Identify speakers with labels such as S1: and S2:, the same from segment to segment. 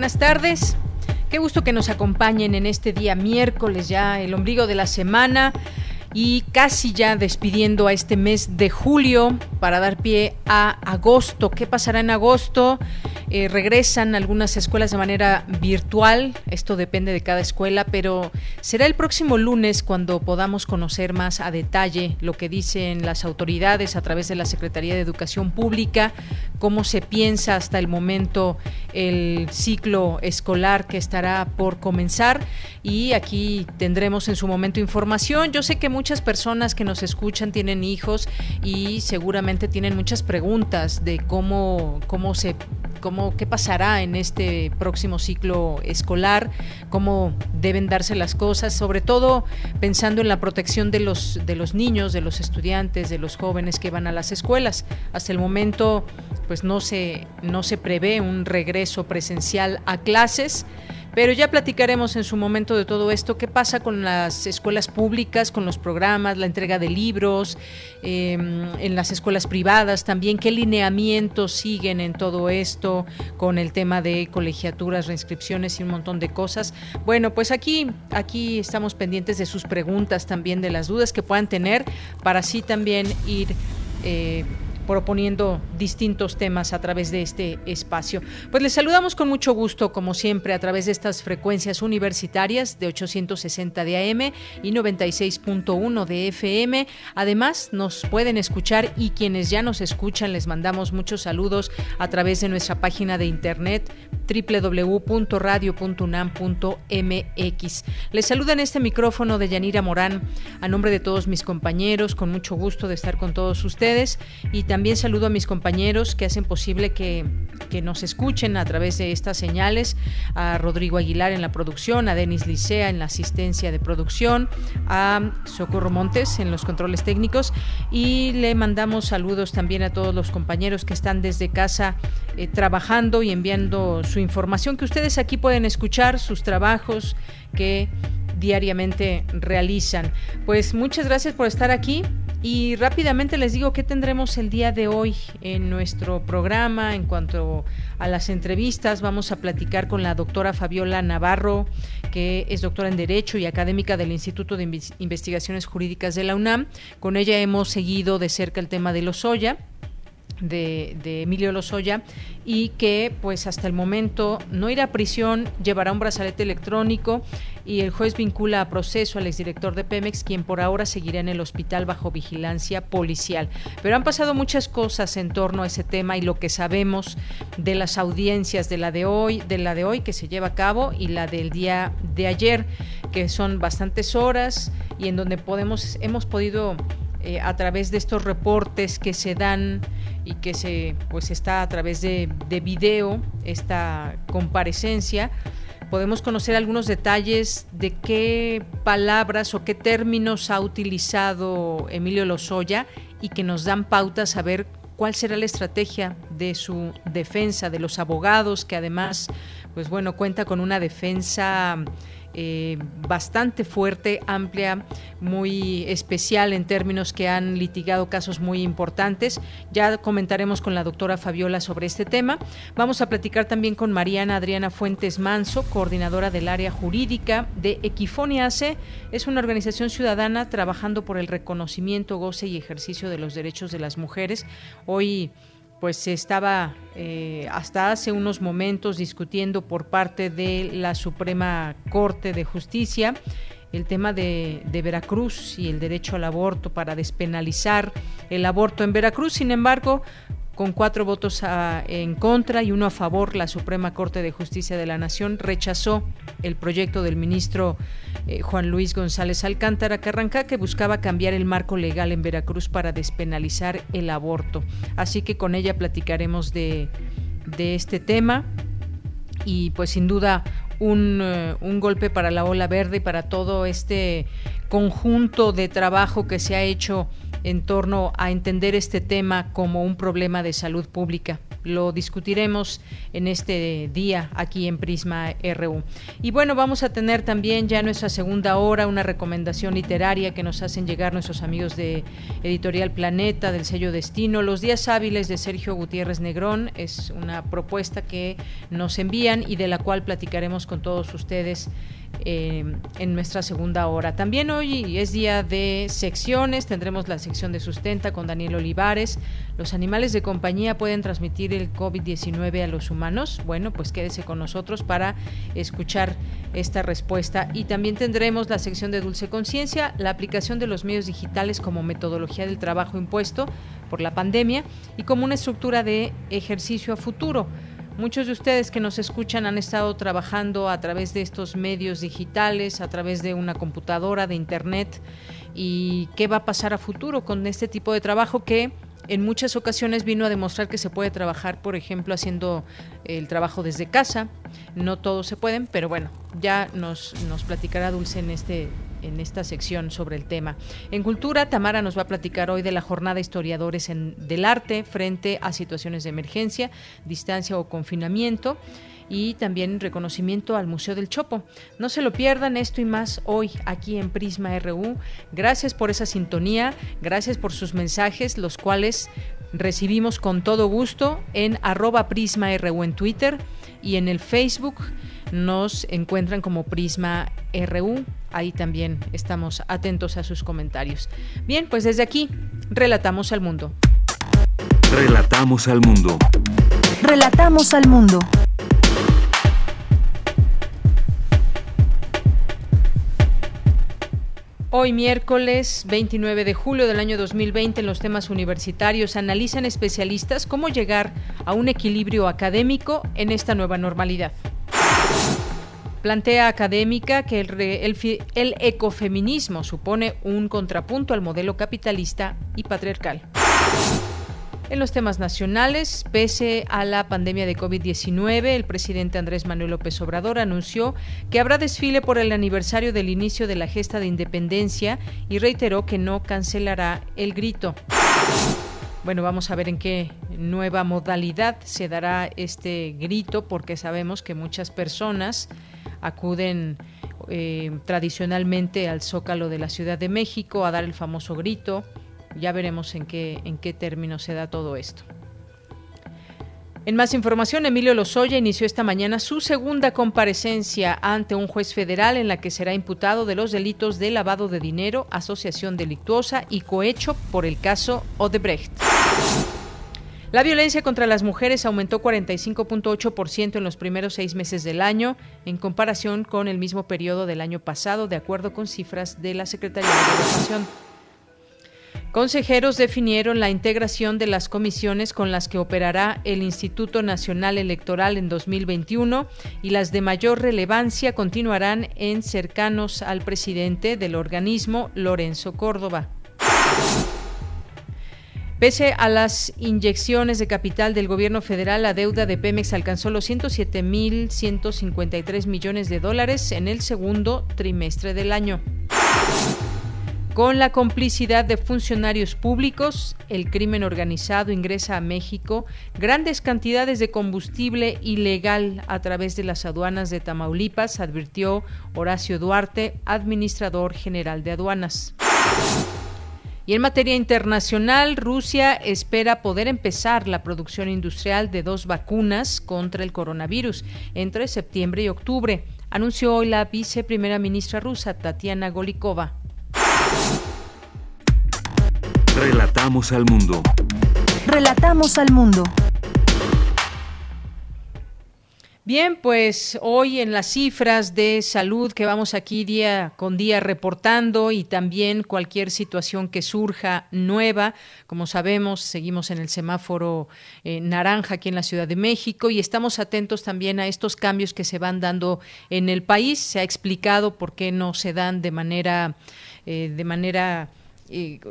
S1: Buenas tardes. Qué gusto que nos acompañen en este día miércoles, ya el ombligo de la semana y casi ya despidiendo a este mes de julio para dar pie a agosto. ¿Qué pasará en agosto? Eh, regresan algunas escuelas de manera virtual, esto depende de cada escuela, pero será el próximo lunes cuando podamos conocer más a detalle lo que dicen las autoridades a través de la Secretaría de Educación Pública, cómo se piensa hasta el momento el ciclo escolar que estará por comenzar y aquí tendremos en su momento información. Yo sé que muchas personas que nos escuchan tienen hijos y seguramente tienen muchas preguntas de cómo, cómo se cómo qué pasará en este próximo ciclo escolar, cómo deben darse las cosas, sobre todo pensando en la protección de los de los niños, de los estudiantes, de los jóvenes que van a las escuelas. Hasta el momento pues no se no se prevé un regreso presencial a clases. Pero ya platicaremos en su momento de todo esto, qué pasa con las escuelas públicas, con los programas, la entrega de libros, em, en las escuelas privadas también, qué lineamientos siguen en todo esto, con el tema de colegiaturas, reinscripciones y un montón de cosas. Bueno, pues aquí, aquí estamos pendientes de sus preguntas también, de las dudas que puedan tener, para así también ir... Eh, proponiendo distintos temas a través de este espacio. Pues les saludamos con mucho gusto, como siempre, a través de estas frecuencias universitarias de 860 de AM y 96.1 de FM. Además, nos pueden escuchar y quienes ya nos escuchan, les mandamos muchos saludos a través de nuestra página de internet www.radio.unam.mx. Les saluda en este micrófono de Yanira Morán, a nombre de todos mis compañeros, con mucho gusto de estar con todos ustedes y también también saludo a mis compañeros que hacen posible que, nos escuchen a través de estas señales, a Rodrigo Aguilar en la producción, a Denis Licea en la asistencia de producción, a Socorro Montes en los controles técnicos y le mandamos saludos también a todos los compañeros que están desde casa eh, trabajando y enviando su información que ustedes aquí pueden escuchar, sus trabajos que diariamente realizan. Pues muchas gracias por estar aquí. Y rápidamente les digo qué tendremos el día de hoy en nuestro programa en cuanto a las entrevistas. Vamos a platicar con la doctora Fabiola Navarro, que es doctora en Derecho y académica del Instituto de Investigaciones Jurídicas de la UNAM. Con ella hemos seguido de cerca el tema de los Oya de, Emilio Lozoya y que pues hasta el momento no irá a prisión, llevará un brazalete electrónico y el juez vincula a proceso al exdirector de Pemex, quien por ahora seguirá en el hospital bajo vigilancia policial. Pero han pasado muchas cosas en torno a ese tema y lo que sabemos de las audiencias de la de hoy, de la de hoy que se lleva a cabo y la del día de ayer, que son bastantes horas y en donde podemos hemos podido eh, a través de estos reportes que se dan y que se pues está a través de, de video esta comparecencia podemos conocer algunos detalles de qué palabras o qué términos ha utilizado Emilio Lozoya y que nos dan pautas a ver cuál será la estrategia de su defensa, de los abogados, que además, pues bueno, cuenta con una defensa eh, bastante fuerte, amplia, muy especial en términos que han litigado casos muy importantes. Ya comentaremos con la doctora Fabiola sobre este tema. Vamos a platicar también con Mariana Adriana Fuentes Manso, coordinadora del área jurídica de Equifonia AC. Es una organización ciudadana trabajando por el reconocimiento, goce y ejercicio de los derechos de las mujeres. Hoy pues se estaba eh, hasta hace unos momentos discutiendo por parte de la Suprema Corte de Justicia el tema de, de, Veracruz y el derecho al aborto para despenalizar el aborto en Veracruz. Sin embargo, con cuatro votos en contra y uno a favor, la Suprema Corte de Justicia de la Nación rechazó el proyecto del ministro eh, Juan Luis González Alcántara Carranca que buscaba cambiar el marco legal en Veracruz para despenalizar el aborto. Así que con ella platicaremos de, este tema y pues sin duda eh, un, golpe para la ola verde y para todo este conjunto de trabajo que se ha hecho en torno a entender este tema como un problema de salud pública. Lo discutiremos en este día aquí en Prisma RU. Y bueno, vamos a tener también ya nuestra segunda hora una recomendación literaria que nos hacen llegar nuestros amigos de Editorial Planeta, del sello Destino. Los días hábiles de Sergio Gutiérrez Negrón es una propuesta que nos envían y de la cual platicaremos con todos ustedes eh, en nuestra segunda hora. También hoy es día de secciones, tendremos la sección de sustenta con Daniel Olivares. ¿Los animales de compañía pueden transmitir el COVID-19 a los humanos? Bueno, pues quédese con nosotros para escuchar esta respuesta. Y también tendremos la sección de Dulce Conciencia, la aplicación de los medios digitales como metodología del trabajo impuesto por la pandemia y como una estructura de ejercicio a futuro. Muchos de ustedes que nos escuchan han estado trabajando a través de estos medios digitales, a través de una computadora, de internet, y qué va a pasar a futuro con este tipo de trabajo que en muchas ocasiones vino a demostrar que se puede trabajar, por ejemplo, haciendo el trabajo desde casa. No todos se pueden, pero bueno, ya nos, nos platicará Dulce en este en esta sección sobre el tema. En Cultura, Tamara nos va a platicar hoy de la jornada Historiadores del Arte frente a situaciones de emergencia, distancia o confinamiento y también reconocimiento al Museo del Chopo. No se lo pierdan esto y más hoy aquí en Prisma RU. Gracias por esa sintonía, gracias por sus mensajes, los cuales recibimos con todo gusto en arroba Prisma RU en Twitter y en el Facebook nos encuentran como Prisma RU. Ahí también estamos atentos a sus comentarios. Bien, pues desde aquí, relatamos al mundo.
S2: Relatamos al mundo.
S3: Relatamos al mundo.
S1: Hoy miércoles 29 de julio del año 2020 en los temas universitarios analizan especialistas cómo llegar a un equilibrio académico en esta nueva normalidad. Plantea académica que el, ecofeminismo supone un contrapunto al modelo capitalista y patriarcal. En los temas nacionales, pese a la pandemia de COVID-19, el presidente Andrés Manuel López Obrador anunció que habrá desfile por el aniversario del inicio de la gesta de independencia y reiteró que no cancelará el grito. Bueno, vamos a ver en qué nueva modalidad se dará este grito, porque sabemos que muchas personas acuden eh, tradicionalmente al Zócalo de la Ciudad de México a dar el famoso grito. Ya veremos en qué, en qué término se da todo esto. En más información, Emilio Lozoya inició esta mañana su segunda comparecencia ante un juez federal en la que será imputado de los delitos de lavado de dinero, asociación delictuosa y cohecho por el caso Odebrecht. La violencia contra las mujeres aumentó 45.8% en los primeros seis meses del año, en comparación con el mismo periodo del año pasado, de acuerdo con cifras de la Secretaría de Educación. Consejeros definieron la integración de las comisiones con las que operará el Instituto Nacional Electoral en 2021 y las de mayor relevancia continuarán en cercanos al presidente del organismo, Lorenzo Córdoba. Pese a las inyecciones de capital del gobierno federal, la deuda de Pemex alcanzó los 107.153 millones de dólares en el segundo trimestre del año. Con la complicidad de funcionarios públicos, el crimen organizado ingresa a México grandes cantidades de combustible ilegal a través de las aduanas de Tamaulipas, advirtió Horacio Duarte, administrador general de aduanas. Y en materia internacional, Rusia espera poder empezar la producción industrial de dos vacunas contra el coronavirus entre septiembre y octubre, anunció hoy la viceprimera ministra rusa Tatiana Golikova.
S2: Relatamos al mundo.
S3: Relatamos al mundo.
S1: Bien, pues hoy en las cifras de salud que vamos aquí día con día reportando y también cualquier situación que surja nueva, como sabemos, seguimos en el semáforo eh, naranja aquí en la Ciudad de México y estamos atentos también a estos cambios que se van dando en el país. Se ha explicado por qué no se dan de manera eh, de manera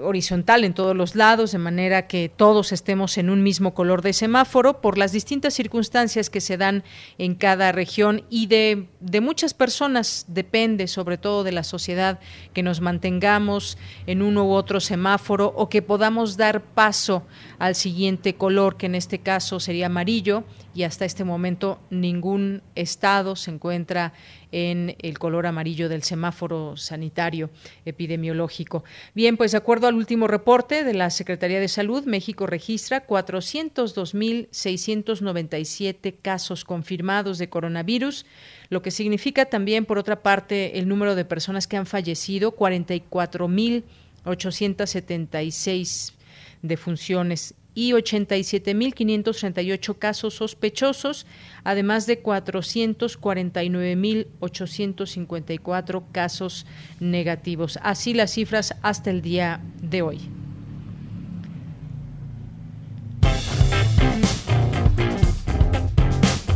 S1: horizontal en todos los lados, de manera que todos estemos en un mismo color de semáforo por las distintas circunstancias que se dan en cada región y de, de muchas personas. Depende, sobre todo de la sociedad, que nos mantengamos en uno u otro semáforo o que podamos dar paso al siguiente color, que en este caso sería amarillo, y hasta este momento ningún estado se encuentra en el color amarillo del semáforo sanitario epidemiológico. Bien, pues de acuerdo al último reporte de la Secretaría de Salud, México registra 402.697 casos confirmados de coronavirus, lo que significa también, por otra parte, el número de personas que han fallecido, 44.876 defunciones y 87.538 casos sospechosos, además de 449.854 casos negativos. Así las cifras hasta el día de hoy.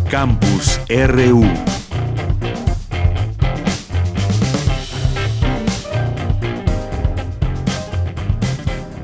S2: Campus RU.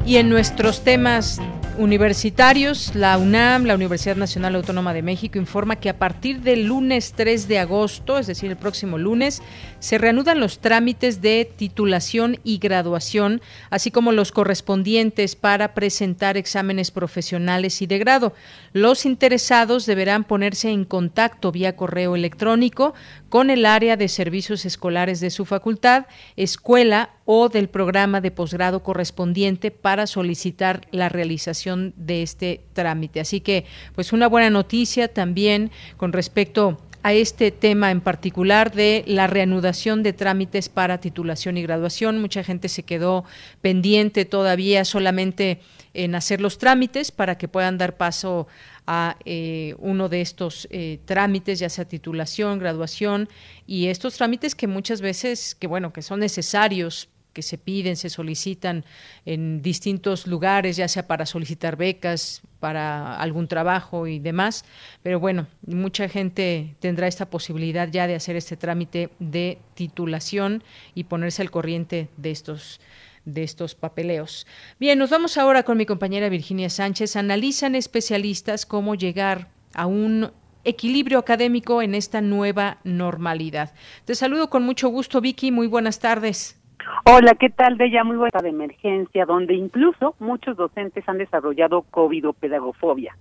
S1: Y en nuestros temas universitarios, la UNAM, la Universidad Nacional Autónoma de México, informa que a partir del lunes 3 de agosto, es decir, el próximo lunes, se reanudan los trámites de titulación y graduación, así como los correspondientes para presentar exámenes profesionales y de grado. Los interesados deberán ponerse en contacto vía correo electrónico con el área de servicios escolares de su facultad, escuela o del programa de posgrado correspondiente para solicitar la realización de este trámite. Así que, pues una buena noticia también con respecto a este tema en particular de la reanudación de trámites para titulación y graduación. Mucha gente se quedó pendiente todavía solamente en hacer los trámites para que puedan dar paso a eh, uno de estos eh, trámites, ya sea titulación, graduación, y estos trámites que muchas veces, que bueno, que son necesarios que se piden, se solicitan en distintos lugares, ya sea para solicitar becas, para algún trabajo y demás. Pero bueno, mucha gente tendrá esta posibilidad ya de hacer este trámite de titulación y ponerse al corriente de estos de estos papeleos. Bien, nos vamos ahora con mi compañera Virginia Sánchez. Analizan especialistas cómo llegar a un equilibrio académico en esta nueva normalidad. Te saludo con mucho gusto, Vicky. Muy buenas tardes.
S4: Hola, ¿qué tal? Ya muy buena de emergencia, donde incluso muchos docentes han desarrollado COVID o pedagofobia.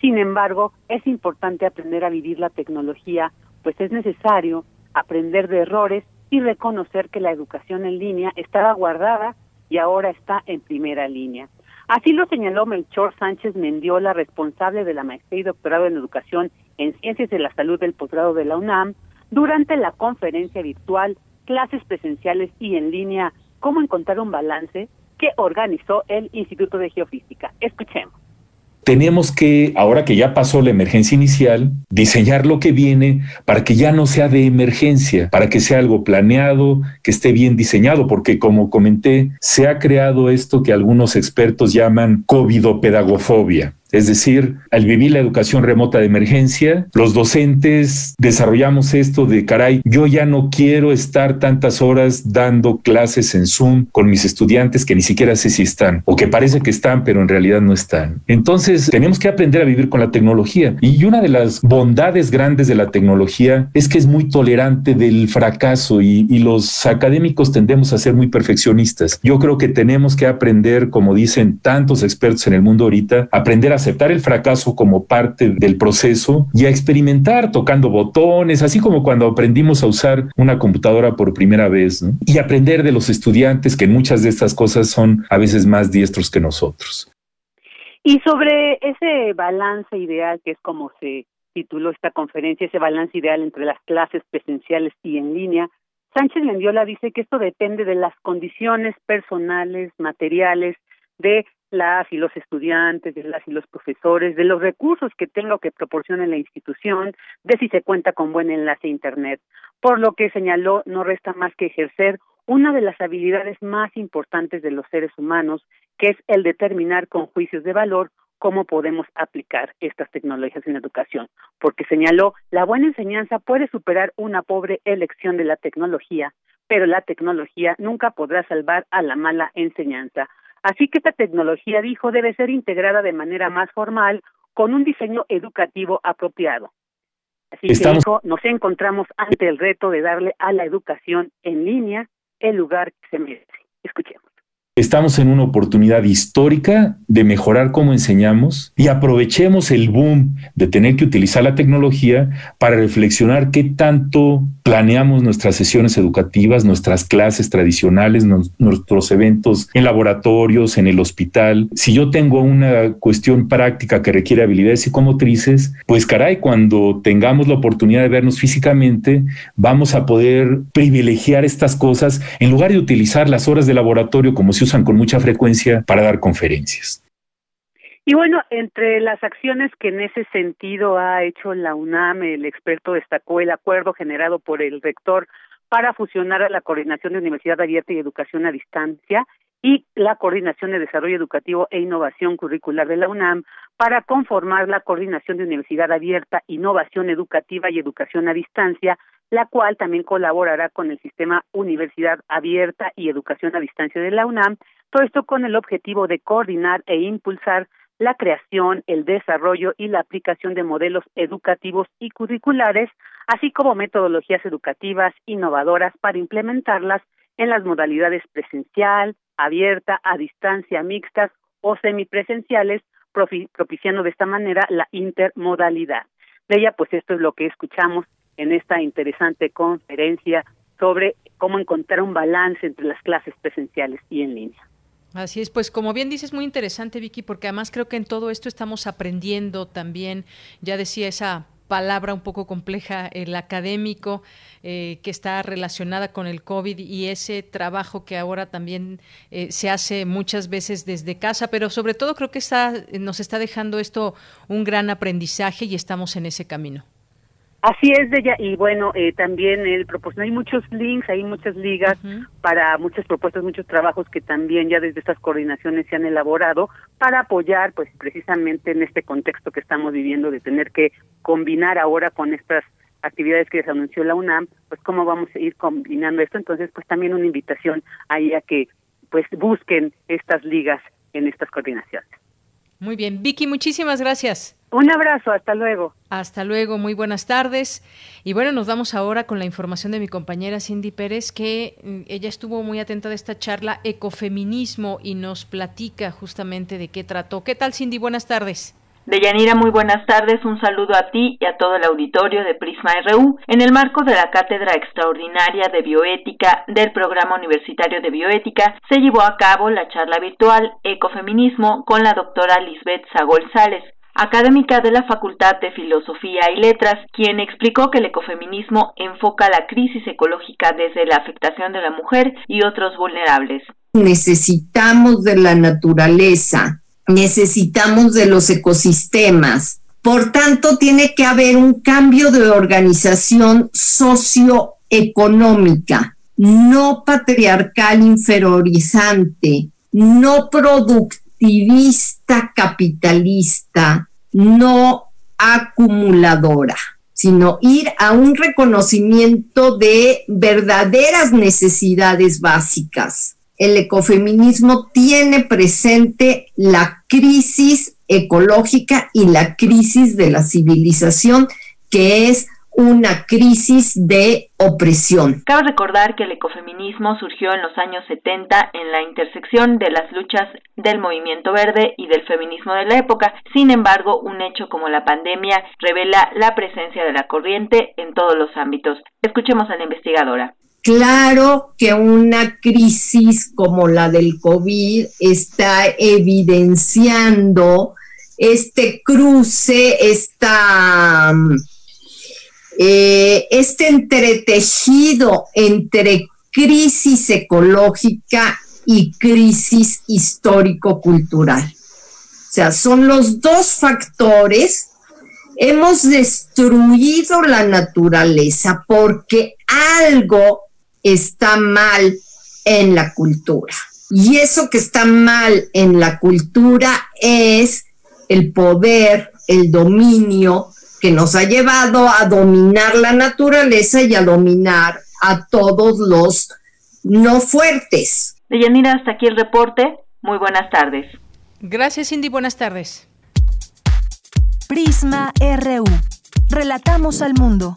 S4: Sin embargo, es importante aprender a vivir la tecnología, pues es necesario aprender de errores y reconocer que la educación en línea estaba guardada y ahora está en primera línea. Así lo señaló Melchor Sánchez Mendiola, responsable de la maestría y doctorado en educación en ciencias de la salud del posgrado de la UNAM, durante la conferencia virtual clases presenciales y en línea, cómo encontrar un balance que organizó el Instituto de Geofísica. Escuchemos
S5: tenemos que, ahora que ya pasó la emergencia inicial, diseñar lo que viene para que ya no sea de emergencia, para que sea algo planeado, que esté bien diseñado, porque como comenté, se ha creado esto que algunos expertos llaman covidopedagofobia. Es decir, al vivir la educación remota de emergencia, los docentes desarrollamos esto de, caray, yo ya no quiero estar tantas horas dando clases en Zoom con mis estudiantes que ni siquiera sé si están o que parece que están, pero en realidad no están. Entonces, tenemos que aprender a vivir con la tecnología. Y una de las bondades grandes de la tecnología es que es muy tolerante del fracaso y, y los académicos tendemos a ser muy perfeccionistas. Yo creo que tenemos que aprender, como dicen tantos expertos en el mundo ahorita, aprender a aceptar el fracaso como parte del proceso y a experimentar tocando botones, así como cuando aprendimos a usar una computadora por primera vez, y aprender de los estudiantes que muchas de estas cosas son a veces más diestros que nosotros.
S4: Y sobre ese balance ideal, que es como se tituló esta conferencia, ese balance ideal entre las clases presenciales y en línea, Sánchez Mendiola dice que esto depende de las condiciones personales, materiales, de las y los estudiantes, de las y los profesores, de los recursos que tenga o que proporcione la institución, de si se cuenta con buen enlace a Internet. Por lo que señaló, no resta más que ejercer una de las habilidades más importantes de los seres humanos, que es el determinar con juicios de valor cómo podemos aplicar estas tecnologías en la educación, porque señaló, la buena enseñanza puede superar una pobre elección de la tecnología, pero la tecnología nunca podrá salvar a la mala enseñanza. Así que esta tecnología, dijo, debe ser integrada de manera más formal con un diseño educativo apropiado. Así que dijo, nos encontramos ante el reto de darle a la educación en línea el lugar que se merece. Escuchemos.
S5: Estamos en una oportunidad histórica de mejorar cómo enseñamos y aprovechemos el boom de tener que utilizar la tecnología para reflexionar qué tanto planeamos nuestras sesiones educativas, nuestras clases tradicionales, nuestros eventos en laboratorios, en el hospital. Si yo tengo una cuestión práctica que requiere habilidades psicomotrices, pues caray, cuando tengamos la oportunidad de vernos físicamente, vamos a poder privilegiar estas cosas en lugar de utilizar las horas de laboratorio como si usan con mucha frecuencia para dar conferencias.
S4: Y bueno, entre las acciones que en ese sentido ha hecho la UNAM, el experto destacó el acuerdo generado por el rector para fusionar a la Coordinación de Universidad Abierta y Educación a Distancia y la Coordinación de Desarrollo Educativo e Innovación Curricular de la UNAM para conformar la Coordinación de Universidad Abierta, Innovación Educativa y Educación a Distancia, la cual también colaborará con el sistema Universidad Abierta y Educación a Distancia de la UNAM, todo esto con el objetivo de coordinar e impulsar la creación, el desarrollo y la aplicación de modelos educativos y curriculares, así como metodologías educativas innovadoras para implementarlas en las modalidades presencial, abierta, a distancia, mixtas o semipresenciales, propiciando de esta manera la intermodalidad. De ella, pues esto es lo que escuchamos en esta interesante conferencia sobre cómo encontrar un balance entre las clases presenciales y en línea.
S1: Así es, pues como bien dices, muy interesante Vicky, porque además creo que en todo esto estamos aprendiendo también, ya decía esa palabra un poco compleja, el académico, eh, que está relacionada con el COVID y ese trabajo que ahora también eh, se hace muchas veces desde casa, pero sobre todo creo que está, nos está dejando esto un gran aprendizaje y estamos en ese camino.
S4: Así es, de ella, y bueno, eh, también el proporciona, hay muchos links, hay muchas ligas para muchas propuestas, muchos trabajos que también ya desde estas coordinaciones se han elaborado para apoyar, pues precisamente en este contexto que estamos viviendo de tener que combinar ahora con estas actividades que les anunció la UNAM, pues cómo vamos a ir combinando esto. Entonces, pues también una invitación ahí a que pues busquen estas ligas en estas coordinaciones.
S1: Muy bien, Vicky, muchísimas gracias.
S4: Un abrazo, hasta luego.
S1: Hasta luego, muy buenas tardes. Y bueno, nos vamos ahora con la información de mi compañera Cindy Pérez, que mm, ella estuvo muy atenta de esta charla Ecofeminismo y nos platica justamente de qué trató. ¿Qué tal, Cindy? Buenas tardes.
S6: Deyanira, muy buenas tardes. Un saludo a ti y a todo el auditorio de Prisma RU. En el marco de la Cátedra Extraordinaria de Bioética del Programa Universitario de Bioética, se llevó a cabo la charla virtual Ecofeminismo con la doctora Lisbeth Sagol Sales, académica de la Facultad de Filosofía y Letras, quien explicó que el ecofeminismo enfoca la crisis ecológica desde la afectación de la mujer y otros vulnerables.
S7: Necesitamos de la naturaleza necesitamos de los ecosistemas. Por tanto, tiene que haber un cambio de organización socioeconómica, no patriarcal inferiorizante, no productivista capitalista, no acumuladora, sino ir a un reconocimiento de verdaderas necesidades básicas el ecofeminismo tiene presente la crisis ecológica y la crisis de la civilización, que es una crisis de opresión.
S6: Cabe recordar que el ecofeminismo surgió en los años 70 en la intersección de las luchas del movimiento verde y del feminismo de la época. Sin embargo, un hecho como la pandemia revela la presencia de la corriente en todos los ámbitos. Escuchemos a la investigadora.
S7: Claro que una crisis como la del COVID está evidenciando este cruce, esta, eh, este entretejido entre crisis ecológica y crisis histórico-cultural. O sea, son los dos factores. Hemos destruido la naturaleza porque algo está mal en la cultura. Y eso que está mal en la cultura es el poder, el dominio que nos ha llevado a dominar la naturaleza y a dominar a todos los no fuertes.
S6: Deyanira, hasta aquí el reporte. Muy buenas tardes.
S1: Gracias, Cindy. Buenas tardes.
S3: Prisma RU. Relatamos al mundo.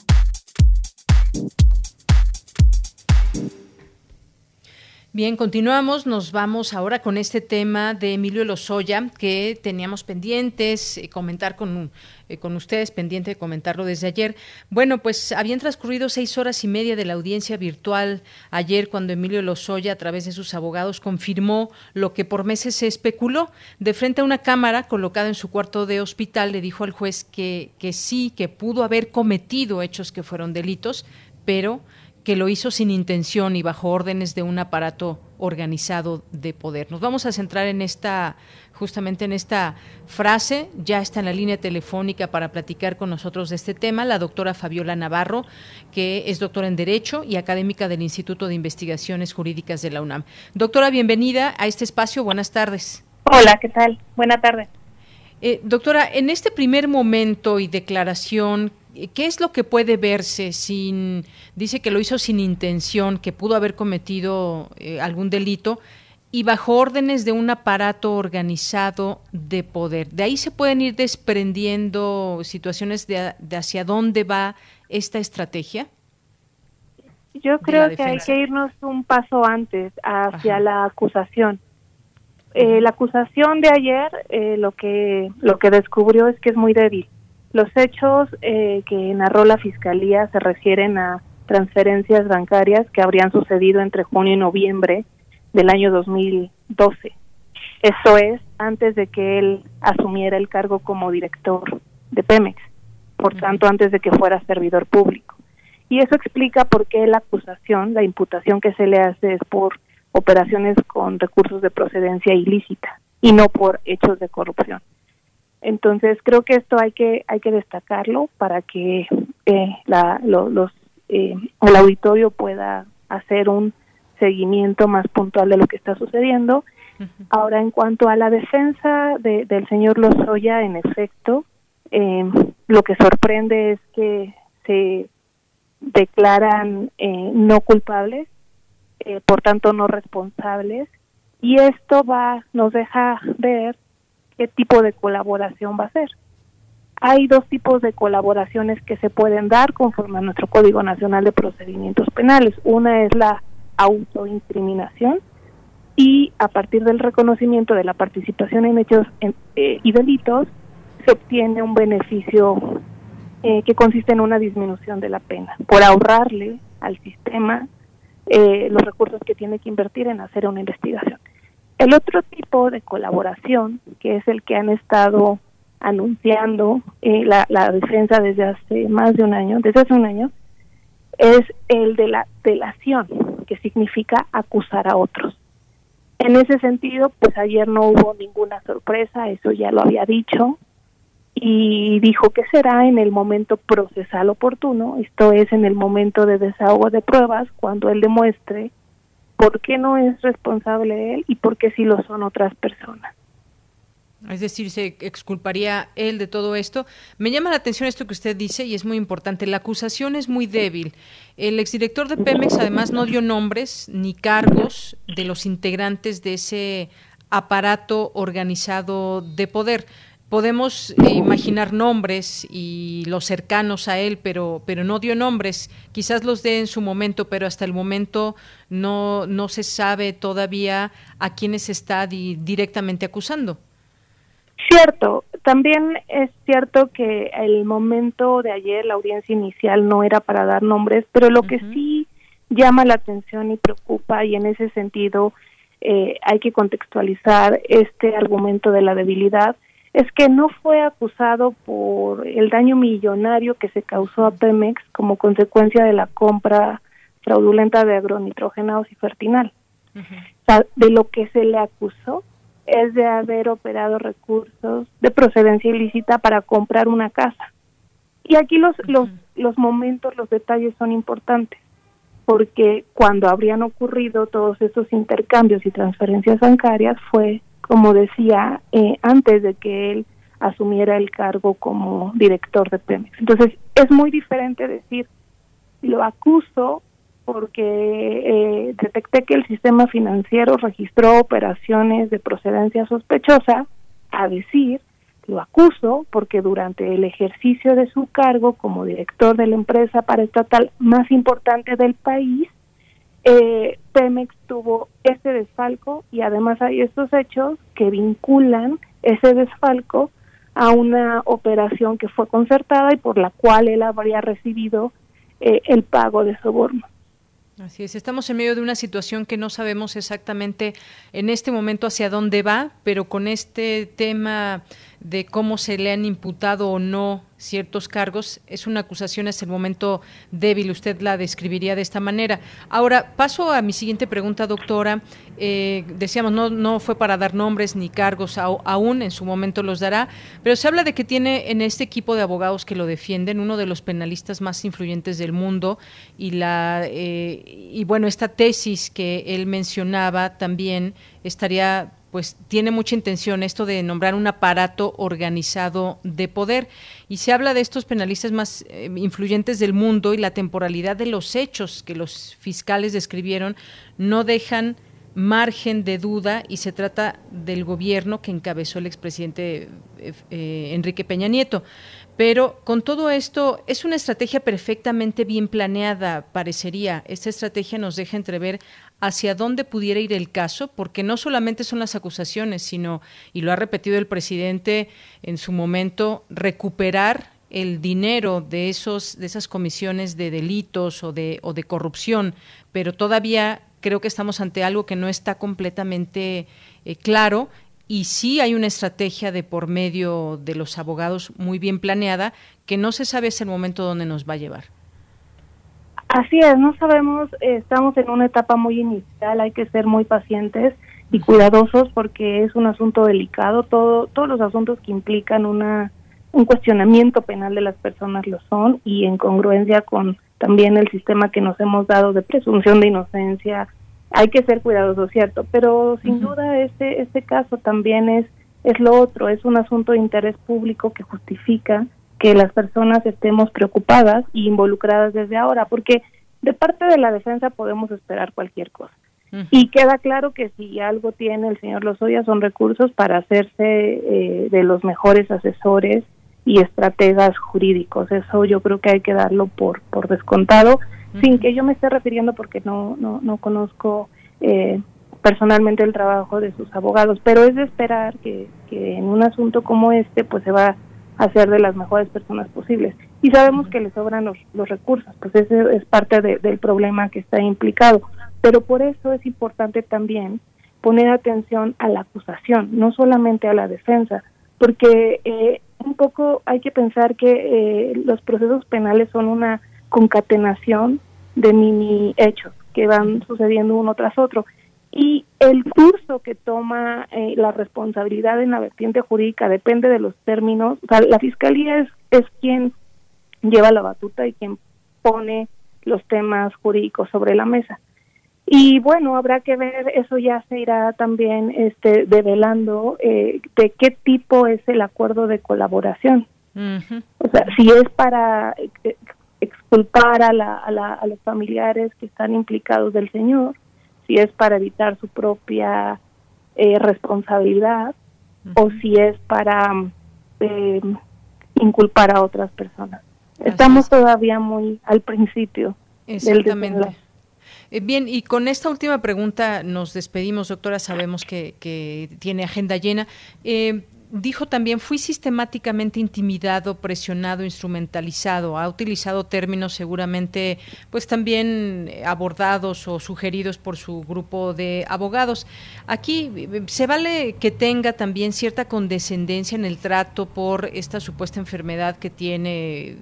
S3: Bien, continuamos. Nos vamos ahora con este tema de Emilio Lozoya que teníamos pendientes, eh, comentar con, eh, con ustedes, pendiente de comentarlo desde ayer. Bueno, pues habían transcurrido seis horas y media de la audiencia virtual ayer cuando Emilio Lozoya, a través de sus abogados, confirmó lo que por meses se especuló. De frente a una cámara colocada en su cuarto de hospital, le dijo al juez que, que sí, que pudo haber cometido hechos que fueron delitos, pero que lo hizo sin intención y bajo órdenes de un aparato organizado de poder. Nos vamos a centrar en esta, justamente en esta frase. Ya está en la línea telefónica para platicar con nosotros de este tema la doctora Fabiola Navarro, que es doctora en Derecho y académica del Instituto de Investigaciones Jurídicas de la UNAM. Doctora, bienvenida a este espacio. Buenas tardes.
S8: Hola, ¿qué tal? Buenas tardes.
S1: Eh, doctora, en este primer momento y declaración ¿Qué es lo que puede verse sin, dice que lo hizo sin intención, que pudo haber cometido eh, algún delito y bajo órdenes de un aparato organizado de poder? De ahí se pueden ir desprendiendo situaciones de, hacia dónde va esta estrategia.
S8: Yo creo que hay que irnos un paso antes hacia la acusación. Eh, la acusación de ayer eh, lo que lo que descubrió es que es muy débil los hechos eh, que narró la Fiscalía se refieren a transferencias bancarias que habrían sucedido entre junio y noviembre del año 2012. Eso es antes de que él asumiera el cargo como director de Pemex, por tanto antes de que fuera servidor público. Y eso explica por qué la acusación, la imputación que se le hace es por operaciones con recursos de procedencia ilícita y no por hechos de corrupción. Entonces creo que esto hay que hay que destacarlo para que eh, la, los eh, el auditorio pueda hacer un seguimiento más puntual de lo que está sucediendo. Ahora en cuanto a la defensa de, del señor Lozoya, en efecto, eh, lo que sorprende es que se declaran eh, no culpables, eh, por tanto no responsables, y esto va nos deja ver qué tipo de colaboración va a ser. Hay dos tipos de colaboraciones que se pueden dar conforme a nuestro Código Nacional de Procedimientos Penales. Una es la autoincriminación y a partir del reconocimiento de la participación en hechos eh, y delitos se obtiene un beneficio eh, que consiste en una disminución de la pena por ahorrarle al sistema eh, los recursos que tiene que invertir en hacer una investigación. El otro tipo de colaboración, que es el que han estado anunciando eh, la, la, defensa desde hace más de un año, desde hace un año, es el de la delación, que significa acusar a otros. En ese sentido, pues ayer no hubo ninguna sorpresa, eso ya lo había dicho, y dijo que será en el momento procesal oportuno, esto es en el momento de desahogo de pruebas, cuando él demuestre por qué no es responsable él y por qué sí lo son otras personas.
S1: Es decir, se exculparía él de todo esto. Me llama la atención esto que usted dice y es muy importante. La acusación es muy débil. El exdirector de Pemex además no dio nombres ni cargos de los integrantes de ese aparato organizado de poder podemos eh, imaginar nombres y los cercanos a él, pero, pero no dio nombres. Quizás los dé en su momento, pero hasta el momento no, no se sabe todavía a quiénes está directamente acusando.
S8: Cierto, también es cierto que el momento de ayer, la audiencia inicial, no era para dar nombres, pero lo que sí llama la atención y preocupa, y en ese sentido eh, hay que contextualizar este argumento de la debilidad, es que no fue acusado por el daño millonario que se causó a Pemex como consecuencia de la compra fraudulenta de agronitrogenados y fertinal. de lo que se le acusó es de haber operado recursos de procedencia ilícita para comprar una casa. Y aquí los, los, los momentos, los detalles son importantes, porque cuando habrían ocurrido todos esos intercambios y transferencias bancarias fue, como decía, eh, antes de que él asumiera el cargo como director de Pemex. Entonces, es muy diferente decir, lo acuso porque eh, detecté que el sistema financiero registró operaciones de procedencia sospechosa, a decir, lo acuso porque durante el ejercicio de su cargo como director de la empresa paraestatal más importante del país, eh, Pemex tuvo ese desfalco y además hay estos hechos que vinculan ese desfalco a una operación que fue concertada y por la cual él habría recibido eh, el pago de soborno.
S1: Así es, estamos en medio de una situación que no sabemos exactamente en este momento hacia dónde va, pero con este tema de cómo se le han imputado o no ciertos cargos, es una acusación hasta el momento débil, usted la describiría de esta manera. Ahora, paso a mi siguiente pregunta, doctora. Eh, decíamos, no, no fue para dar nombres ni cargos, aún en su momento los dará, pero se habla de que tiene en este equipo de abogados que lo defienden uno de los penalistas más influyentes del mundo y, la, eh, y bueno, esta tesis que él mencionaba también estaría pues tiene mucha intención esto de nombrar un aparato organizado de poder y se habla de estos penalistas más eh, influyentes del mundo y la temporalidad de los hechos que los fiscales describieron no dejan margen de duda y se trata del gobierno que encabezó el expresidente eh, Enrique Peña Nieto. Pero con todo esto, es una estrategia perfectamente bien planeada, parecería. Esta estrategia nos deja entrever hacia dónde pudiera ir el caso, porque no solamente son las acusaciones, sino, y lo ha repetido el presidente en su momento, recuperar el dinero de esos de esas comisiones de delitos o de o de corrupción, pero todavía creo que estamos ante algo que no está completamente eh, claro y sí hay una estrategia de por medio de los abogados muy bien planeada que no se sabe hasta el momento dónde nos va a llevar.
S8: Así es, no sabemos, estamos en una etapa muy inicial, hay que ser muy pacientes y cuidadosos porque es un asunto delicado, todo, todos los asuntos que implican una un cuestionamiento penal de las personas lo son y en congruencia con también el sistema que nos hemos dado de presunción de inocencia, hay que ser cuidadosos, cierto, pero sin duda este este caso también es es lo otro, es un asunto de interés público que justifica que las personas estemos preocupadas e involucradas desde ahora, porque de parte de la defensa podemos esperar cualquier cosa. Y queda claro que si algo tiene el señor Lozoya son recursos para hacerse eh, de los mejores asesores y estrategas jurídicos. Eso yo creo que hay que darlo por, por descontado, sin que yo me esté refiriendo porque no, no, no conozco eh, personalmente el trabajo de sus abogados, pero es de esperar que, que en un asunto como este pues se va a ser de las mejores personas posibles. Y sabemos que le sobran los, los recursos, pues ese es parte del problema que está implicado. Pero por eso es importante también poner atención a la acusación, no solamente a la defensa, porque eh, un poco hay que pensar que eh, los procesos penales son una concatenación de mini hechos que van sucediendo uno tras otro y el curso que toma eh, la responsabilidad en la vertiente jurídica depende de los términos, o sea, la fiscalía es, es quien lleva la batuta y quien pone los temas jurídicos sobre la mesa. Y bueno, habrá que ver, eso ya se irá también este, develando eh, de qué tipo es el acuerdo de colaboración. O sea, si es para exculpar a, la, a, la, a los familiares que están implicados del señor, si es para evitar su propia eh, responsabilidad o si es para eh, inculpar a otras personas. Estamos todavía muy al principio.
S1: Exactamente. Eh, bien, y con esta última pregunta nos despedimos, doctora. Sabemos que, que tiene agenda llena. Eh, dijo también, fui sistemáticamente intimidado, presionado, instrumentalizado. Ha utilizado términos seguramente, pues también abordados o sugeridos por su grupo de abogados. Aquí se vale que tenga también cierta condescendencia en el trato por esta supuesta enfermedad que tiene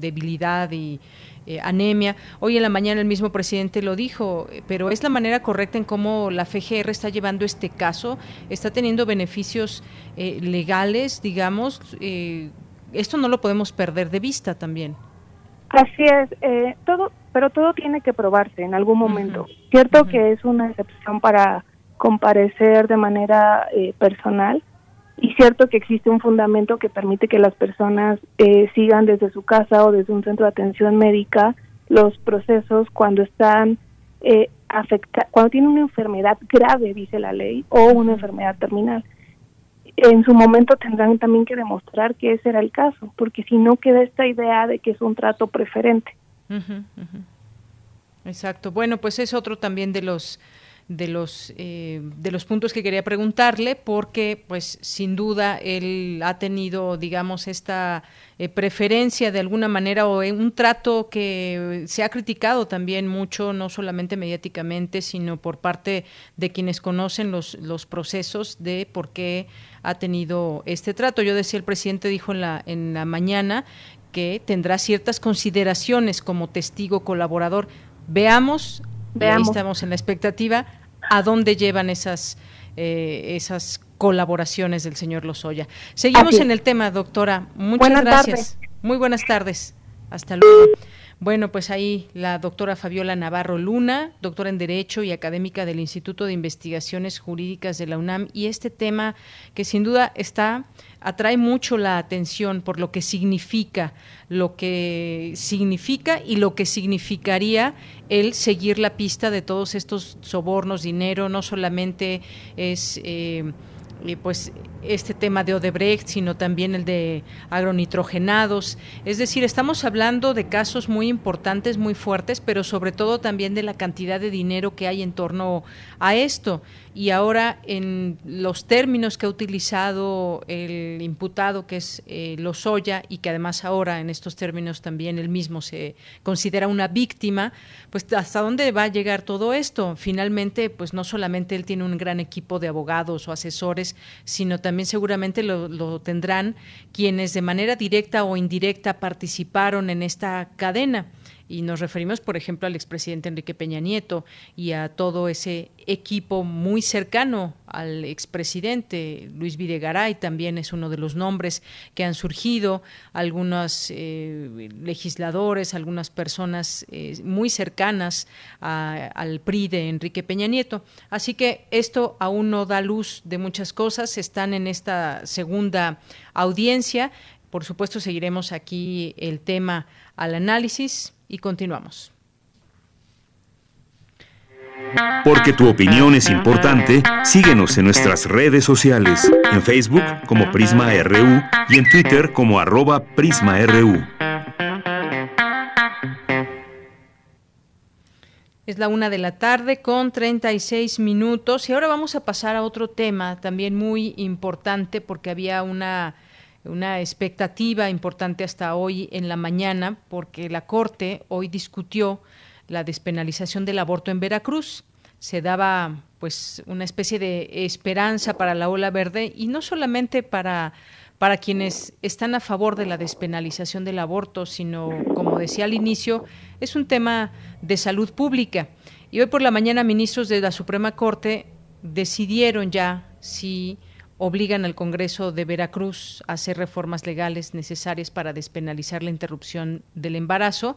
S1: debilidad y eh, anemia. Hoy en la mañana el mismo presidente lo dijo, pero es la manera correcta en cómo la FGR está llevando este caso, está teniendo beneficios eh, legales, digamos. Eh, esto no lo podemos perder de vista también.
S8: Así es, todo, pero todo tiene que probarse en algún momento. Cierto que es una excepción para comparecer de manera personal, y cierto que existe un fundamento que permite que las personas eh, sigan desde su casa o desde un centro de atención médica los procesos cuando están eh, cuando tienen una enfermedad grave, dice la ley, o una enfermedad terminal. En su momento tendrán también que demostrar que ese era el caso, porque si no queda esta idea de que es un trato preferente.
S1: Exacto. Bueno, pues es otro también de los de los eh, de los puntos que quería preguntarle porque pues sin duda él ha tenido digamos esta eh, preferencia de alguna manera o un trato que se ha criticado también mucho no solamente mediáticamente sino por parte de quienes conocen los los procesos de por qué ha tenido este trato. Yo decía el presidente dijo en la en la mañana que tendrá ciertas consideraciones como testigo colaborador. Veamos Veamos. estamos en la expectativa a dónde llevan esas, eh, esas colaboraciones del señor Lozoya. Seguimos en el tema, doctora. Muchas gracias. Muy buenas tardes. Hasta luego. Bueno, pues ahí la doctora Fabiola Navarro Luna, doctora en Derecho y académica del Instituto de Investigaciones Jurídicas de la UNAM, y este tema que sin duda está atrae mucho la atención por lo que significa, lo que significa y lo que significaría el seguir la pista de todos estos sobornos, dinero, no solamente es eh, pues este tema de Odebrecht, sino también el de agronitrogenados. Es decir, estamos hablando de casos muy importantes, muy fuertes, pero sobre todo también de la cantidad de dinero que hay en torno a esto y ahora en los términos que ha utilizado el imputado, que es eh, Lozoya, y que además ahora en estos términos también él mismo se considera una víctima, pues hasta dónde va a llegar todo esto. Finalmente, pues no solamente él tiene un gran equipo de abogados o asesores, sino también seguramente lo, lo tendrán quienes de manera directa o indirecta participaron en esta cadena y nos referimos, por ejemplo, al expresidente Enrique Peña Nieto y a todo ese equipo muy cercano al expresidente. Luis Videgaray también es uno de los nombres que han surgido, algunos eh, legisladores, algunas personas eh, muy cercanas al PRI de Enrique Peña Nieto. Así que esto aún no da luz de muchas cosas, están en esta segunda audiencia. Por supuesto, seguiremos aquí el tema al análisis y continuamos.
S2: Porque tu opinión es importante, síguenos en nuestras redes sociales, en Facebook como Prisma RU y en Twitter como arroba PrismaRU.
S1: Es la una de la tarde con 36 minutos y ahora vamos a pasar a otro tema también muy importante porque había una una expectativa importante hasta hoy en la mañana, porque la Corte hoy discutió la despenalización del aborto en Veracruz. Se daba pues una especie de esperanza para la ola verde y no solamente para para quienes están a favor de la despenalización del aborto, sino, como decía al inicio, es un tema de salud pública. Y hoy por la mañana ministros de la Suprema Corte decidieron ya si obligan al Congreso de Veracruz a hacer reformas legales necesarias para despenalizar la interrupción del embarazo,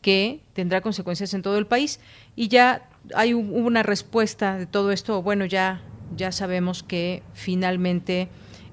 S1: que tendrá consecuencias en todo el país. Y ya hay una respuesta de todo esto. Bueno, ya, ya sabemos que finalmente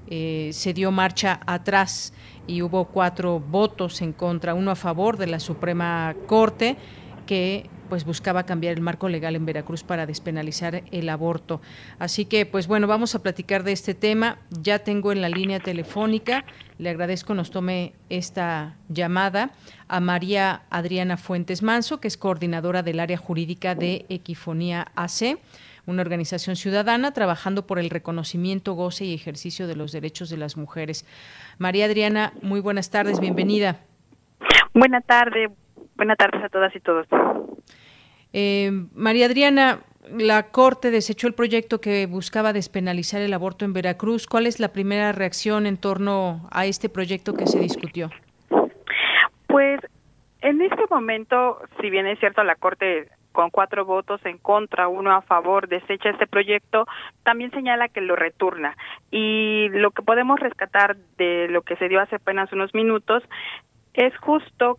S1: eh, se dio marcha atrás y hubo cuatro votos en contra, uno a favor de la Suprema Corte, que pues buscaba cambiar el marco legal en Veracruz para despenalizar el aborto. Así que, pues bueno, vamos a platicar de este tema. Ya tengo en la línea telefónica, le agradezco nos tome esta llamada a María Adriana Fuentes Manso, que es coordinadora del área jurídica de Equifonía AC una organización ciudadana trabajando por el reconocimiento, goce y ejercicio de los derechos de las mujeres. María Adriana, muy buenas tardes, bienvenida.
S9: Buenas tardes, buenas tardes a todas y todos.
S1: Eh, María Adriana, la Corte desechó el proyecto que buscaba despenalizar el aborto en Veracruz. ¿Cuál es la primera reacción en torno a este proyecto que se discutió?
S9: Pues en este momento, si bien es cierto, la Corte con cuatro votos en contra, uno a favor, desecha este proyecto, también señala que lo returna. Y lo que podemos rescatar de lo que se dio hace apenas unos minutos es justo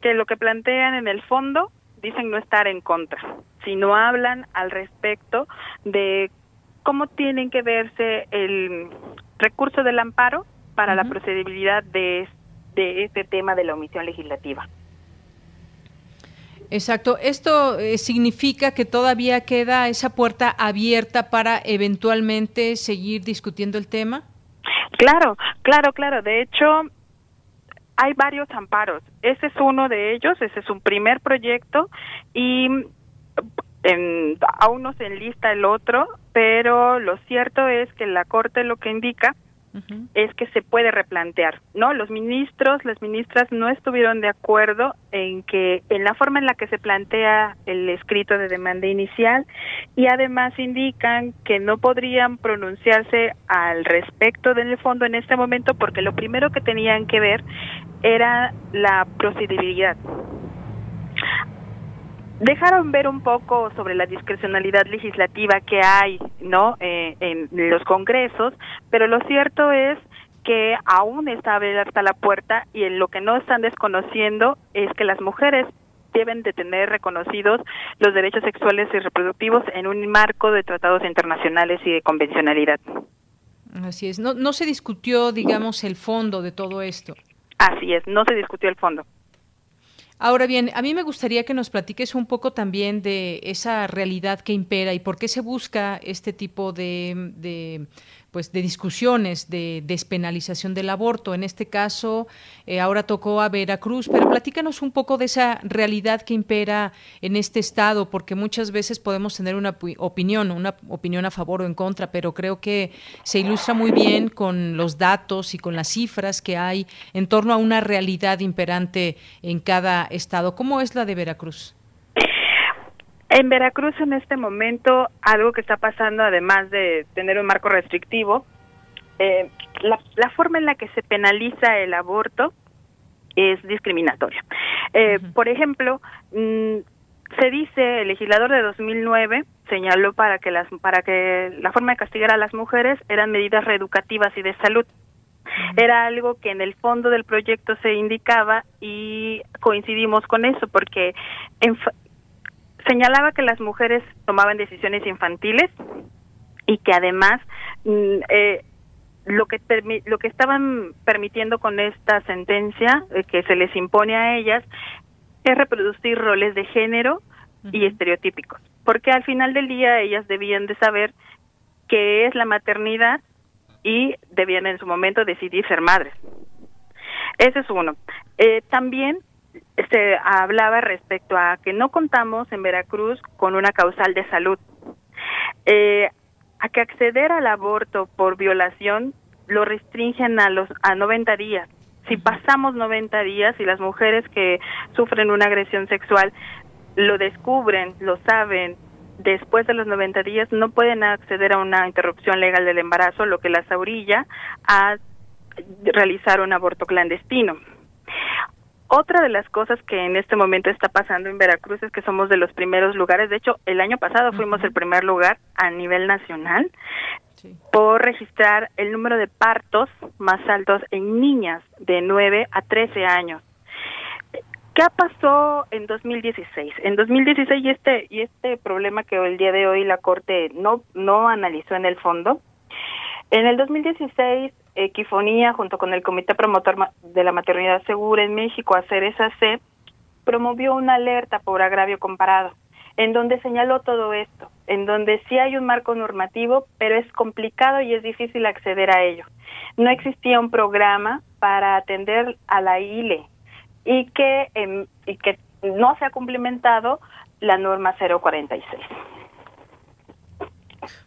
S9: que lo que plantean en el fondo dicen no estar en contra, sino hablan al respecto de cómo tienen que verse el recurso del amparo para la procedibilidad de, de este tema de la omisión legislativa.
S1: Exacto. ¿Esto eh, significa que todavía queda esa puerta abierta para eventualmente seguir discutiendo el tema?
S9: Claro, claro, claro. De hecho, hay varios amparos. Ese es uno de ellos, ese es un primer proyecto y en, aún no se enlista el otro, pero lo cierto es que la Corte lo que indica es que se puede replantear, ¿no? Los ministros, las ministras no estuvieron de acuerdo en que en la forma en la que se plantea el escrito de demanda inicial y además indican que no podrían pronunciarse al respecto del fondo en este momento porque lo primero que tenían que ver era la procedibilidad dejaron ver un poco sobre la discrecionalidad legislativa que hay no eh, en los congresos pero lo cierto es que aún está abierta la puerta y en lo que no están desconociendo es que las mujeres deben de tener reconocidos los derechos sexuales y reproductivos en un marco de tratados internacionales y de convencionalidad.
S1: Así es, no, no se discutió, digamos, el fondo de todo esto.
S9: Así es, no se discutió el fondo.
S1: Ahora bien, a mí me gustaría que nos platiques un poco también de esa realidad que impera y por qué se busca este tipo de, pues de discusiones de despenalización del aborto. En este caso, eh, ahora tocó a Veracruz, pero platícanos un poco de esa realidad que impera en este estado, porque muchas veces podemos tener una opinión, una opinión a favor o en contra, pero creo que se ilustra muy bien con los datos y con las cifras que hay en torno a una realidad imperante en cada estado. ¿Cómo es la de Veracruz?
S9: En Veracruz en este momento algo que está pasando, además de tener un marco restrictivo, eh, la, forma en la que se penaliza el aborto es discriminatoria. Eh, por ejemplo, mm, se dice el legislador de 2009 señaló para que las para que la forma de castigar a las mujeres eran medidas reeducativas y de salud. Era algo que en el fondo del proyecto se indicaba y coincidimos con eso porque señalaba que las mujeres tomaban decisiones infantiles y que además mm, eh, lo que lo que estaban permitiendo con esta sentencia eh, que se les impone a ellas es reproducir roles de género y estereotípicos. Porque al final del día ellas debían de saber qué es la maternidad y debían en su momento decidir ser madres. Ese es uno. Eh, también se hablaba respecto a que no contamos en Veracruz con una causal de salud, eh, a que acceder al aborto por violación lo restringen a los a 90 días. Si pasamos 90 días y las mujeres que sufren una agresión sexual lo descubren, lo saben, después de los 90 días no pueden acceder a una interrupción legal del embarazo, lo que las orilla a realizar un aborto clandestino. Otra de las cosas que en este momento está pasando en Veracruz es que somos de los primeros lugares. De hecho, el año pasado fuimos el primer lugar a nivel nacional por registrar el número de partos más altos en niñas de 9 a 13 años. ¿Qué pasó en 2016? En 2016 y este y este problema que el día de hoy la Corte no no analizó en el fondo. En el 2016 Equifonía, junto con el Comité Promotor de la Maternidad Segura en México, hacer esa C, promovió una alerta por agravio comparado, en donde señaló todo esto, en donde sí hay un marco normativo, pero es complicado y es difícil acceder a ello. No existía un programa para atender a la ILE y que, em, y que no se ha cumplimentado la norma 046.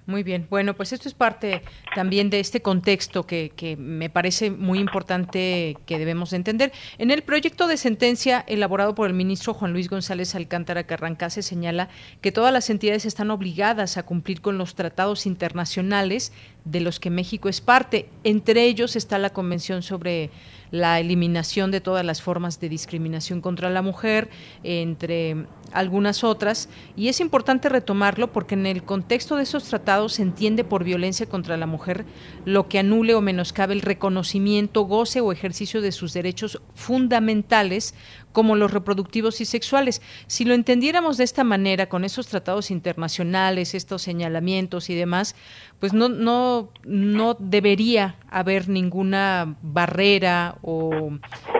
S1: Muy bien. Bueno, pues esto es parte también de este contexto que, me parece muy importante que debemos entender. En el proyecto de sentencia elaborado por el ministro Juan Luis González Alcántara Carranca se señala que todas las entidades están obligadas a cumplir con los tratados internacionales de los que México es parte. Entre ellos está la Convención sobre la eliminación de todas las formas de discriminación contra la mujer, entre algunas otras, y es importante retomarlo porque en el contexto de esos tratados se entiende por violencia contra la mujer lo que anule o menoscabe el reconocimiento, goce o ejercicio de sus derechos fundamentales como los reproductivos y sexuales. Si lo entendiéramos de esta manera, con esos tratados internacionales, estos señalamientos y demás, pues no, no, no debería haber ninguna barrera o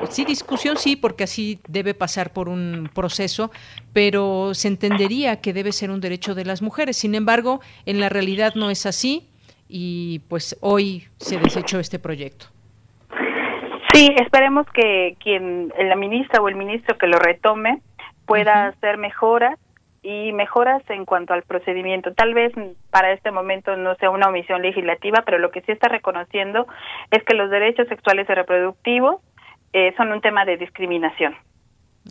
S1: sí discusión, sí, porque así debe pasar por un proceso, pero se entendería que debe ser un derecho de las mujeres. Sin embargo, en la realidad no es así y pues hoy se desechó este proyecto.
S9: Sí, esperemos que quien, la ministra o el ministro que lo retome pueda hacer mejoras y mejoras en cuanto al procedimiento. Tal vez para este momento no sea una omisión legislativa, pero lo que sí está reconociendo es que los derechos sexuales y reproductivos eh, son un tema de discriminación.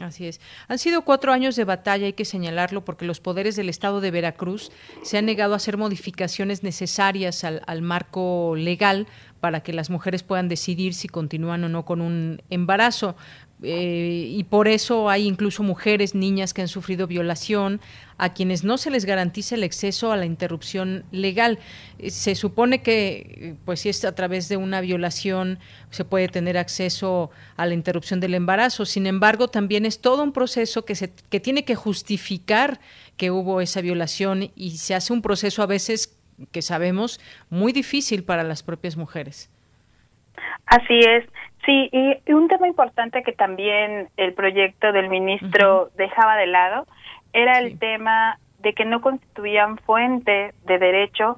S1: Así es. Han sido cuatro años de batalla, hay que señalarlo, porque los poderes del Estado de Veracruz se han negado a hacer modificaciones necesarias al, al marco legal para que las mujeres puedan decidir si continúan o no con un embarazo. Eh, y por eso hay incluso mujeres, niñas que han sufrido violación, a quienes no se les garantiza el acceso a la interrupción legal. Eh, se supone que, pues si es a través de una violación, se puede tener acceso a la interrupción del embarazo. Sin embargo, también es todo un proceso que, se, que tiene que justificar que hubo esa violación y se hace un proceso a veces que sabemos muy difícil para las propias mujeres.
S9: Así es. Sí, y un tema importante que también el proyecto del ministro dejaba de lado era el tema de que no constituían fuente de derecho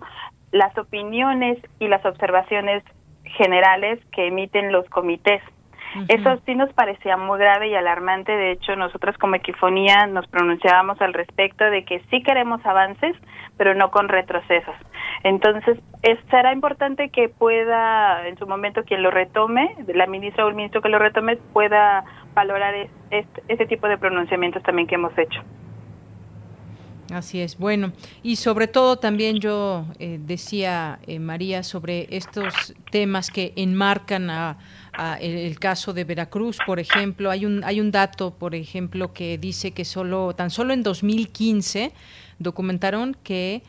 S9: las opiniones y las observaciones generales que emiten los comités. Eso sí nos parecía muy grave y alarmante. De hecho, nosotros como Equifonía nos pronunciábamos al respecto de que sí queremos avances, pero no con retrocesos. Entonces, será importante que pueda, en su momento, quien lo retome, la ministra o el ministro que lo retome, pueda valorar este, este tipo de pronunciamientos también que hemos hecho.
S1: Así es, bueno, y sobre todo también yo eh, decía, eh, María, sobre estos temas que enmarcan a, el, caso de Veracruz, por ejemplo, hay un, hay un dato, por ejemplo, que dice que solo, tan solo en 2015 documentaron que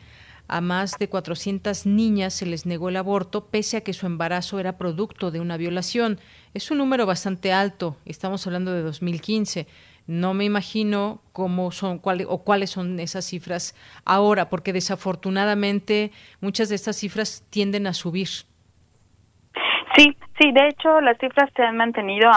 S1: a más de 400 niñas se les negó el aborto pese a que su embarazo era producto de una violación. Es un número bastante alto, estamos hablando de 2015. No me imagino cómo son cuáles o cuáles son esas cifras ahora, porque desafortunadamente muchas de estas cifras tienden a subir.
S9: Sí, sí, de hecho las cifras se han mantenido,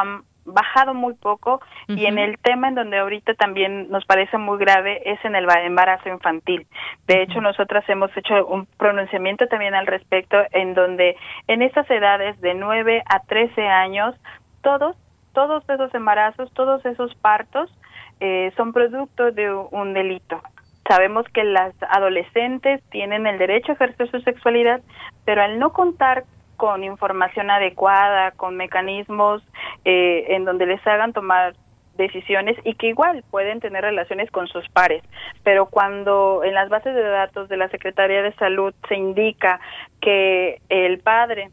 S9: bajado muy poco y en el tema en donde ahorita también nos parece muy grave es en el embarazo infantil. De hecho, nosotras hemos hecho un pronunciamiento también al respecto en donde en esas edades de 9 a 13 años, todos, todos esos embarazos, todos esos partos eh, son producto de un delito. Sabemos que las adolescentes tienen el derecho a ejercer su sexualidad, pero al no contar con información adecuada, con mecanismos eh, en donde les hagan tomar decisiones y que igual pueden tener relaciones con sus pares, pero cuando en las bases de datos de la Secretaría de Salud se indica que el padre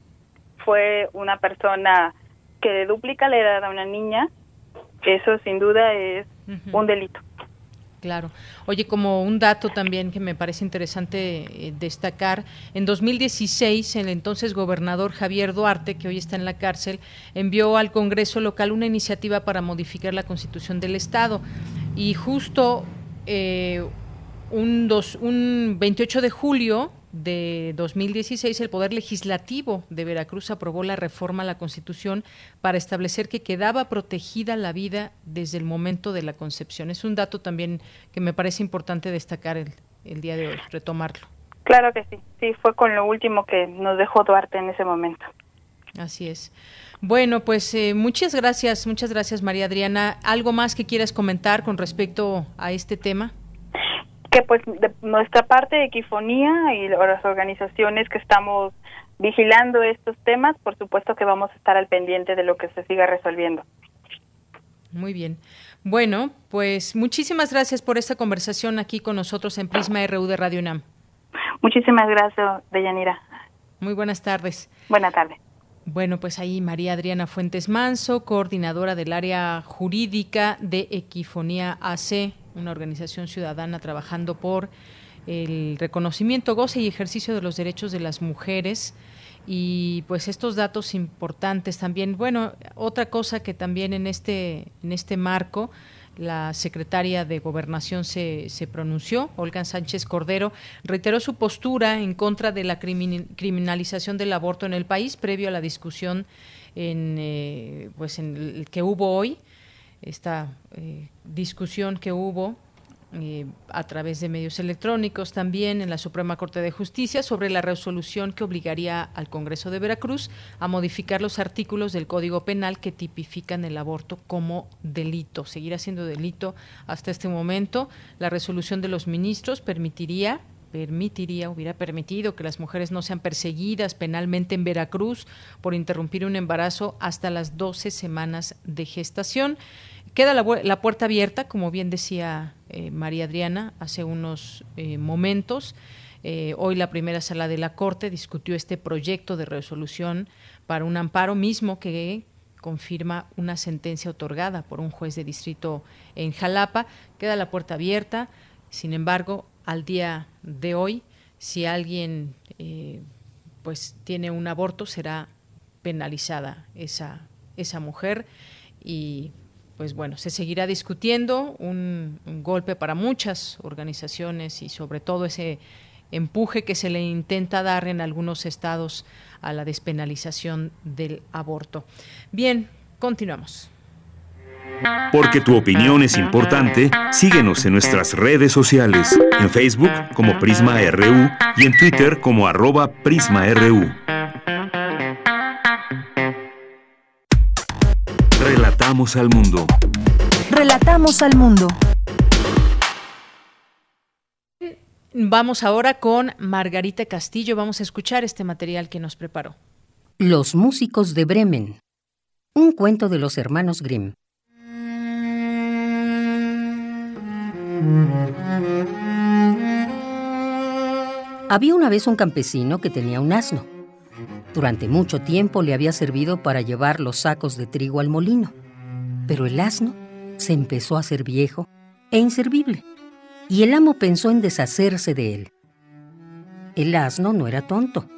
S9: fue una persona que duplica la edad a una niña, eso sin duda es un delito.
S1: Claro. Oye, como un dato también que me parece interesante eh, destacar, en 2016 el entonces gobernador Javier Duarte, que hoy está en la cárcel, envió al Congreso local una iniciativa para modificar la Constitución del Estado y justo eh, un, dos, un 28 de julio de 2016, el Poder Legislativo de Veracruz aprobó la reforma a la Constitución para establecer que quedaba protegida la vida desde el momento de la concepción. Es un dato también que me parece importante destacar el, el día de hoy, retomarlo.
S9: Claro que sí, sí, fue con lo último que nos dejó Duarte en ese momento.
S1: Así es. Bueno, pues eh, muchas gracias, muchas gracias María Adriana. ¿Algo más que quieras comentar con respecto a este tema?
S9: Que pues de nuestra parte de Equifonía y las organizaciones que estamos vigilando estos temas, por supuesto que vamos a estar al pendiente de lo que se siga resolviendo.
S1: Muy bien. Bueno, pues muchísimas gracias por esta conversación aquí con nosotros en Prisma RU de Radio UNAM.
S9: Muchísimas gracias, Deyanira.
S1: Muy buenas tardes.
S9: Buenas tardes.
S1: Bueno, pues ahí María Adriana Fuentes Manso, coordinadora del área jurídica de Equifonía AC, una organización ciudadana trabajando por el reconocimiento, goce y ejercicio de los derechos de las mujeres y pues estos datos importantes también. Bueno, otra cosa que también en este en este marco la secretaria de Gobernación se, se, pronunció, Olga Sánchez Cordero, reiteró su postura en contra de la criminalización del aborto en el país previo a la discusión en, eh, pues en el que hubo hoy, esta eh, discusión que hubo eh, a través de medios electrónicos también en la Suprema Corte de Justicia sobre la resolución que obligaría al Congreso de Veracruz a modificar los artículos del Código Penal que tipifican el aborto como delito. Seguirá siendo delito hasta este momento. La resolución de los ministros permitiría permitiría, hubiera permitido que las mujeres no sean perseguidas penalmente en Veracruz por interrumpir un embarazo hasta las 12 semanas de gestación. Queda la, puerta abierta, como bien decía eh, María Adriana hace unos eh, momentos. Eh, hoy la primera sala de la Corte discutió este proyecto de resolución para un amparo mismo que confirma una sentencia otorgada por un juez de distrito en Jalapa. Queda la puerta abierta. Sin embargo, al día de hoy, si alguien pues tiene un aborto, será penalizada esa, esa mujer y pues bueno, se seguirá discutiendo, un, golpe para muchas organizaciones y sobre todo ese empuje que se le intenta dar en algunos estados a la despenalización del aborto. Bien, continuamos.
S2: Porque tu opinión es importante, síguenos en nuestras redes sociales, en Facebook como Prisma RU y en Twitter como arroba PrismaRU. Relatamos al mundo.
S3: Relatamos al mundo.
S1: Vamos ahora con Margarita Castillo. Vamos a escuchar este material que nos preparó.
S10: Los músicos de Bremen. Un cuento de los hermanos Grimm. Había una vez un campesino que tenía un asno. Durante mucho tiempo le había servido para llevar los sacos de trigo al molino, pero el asno se empezó a hacer viejo e inservible, y el amo pensó en deshacerse de él. El asno no era tonto,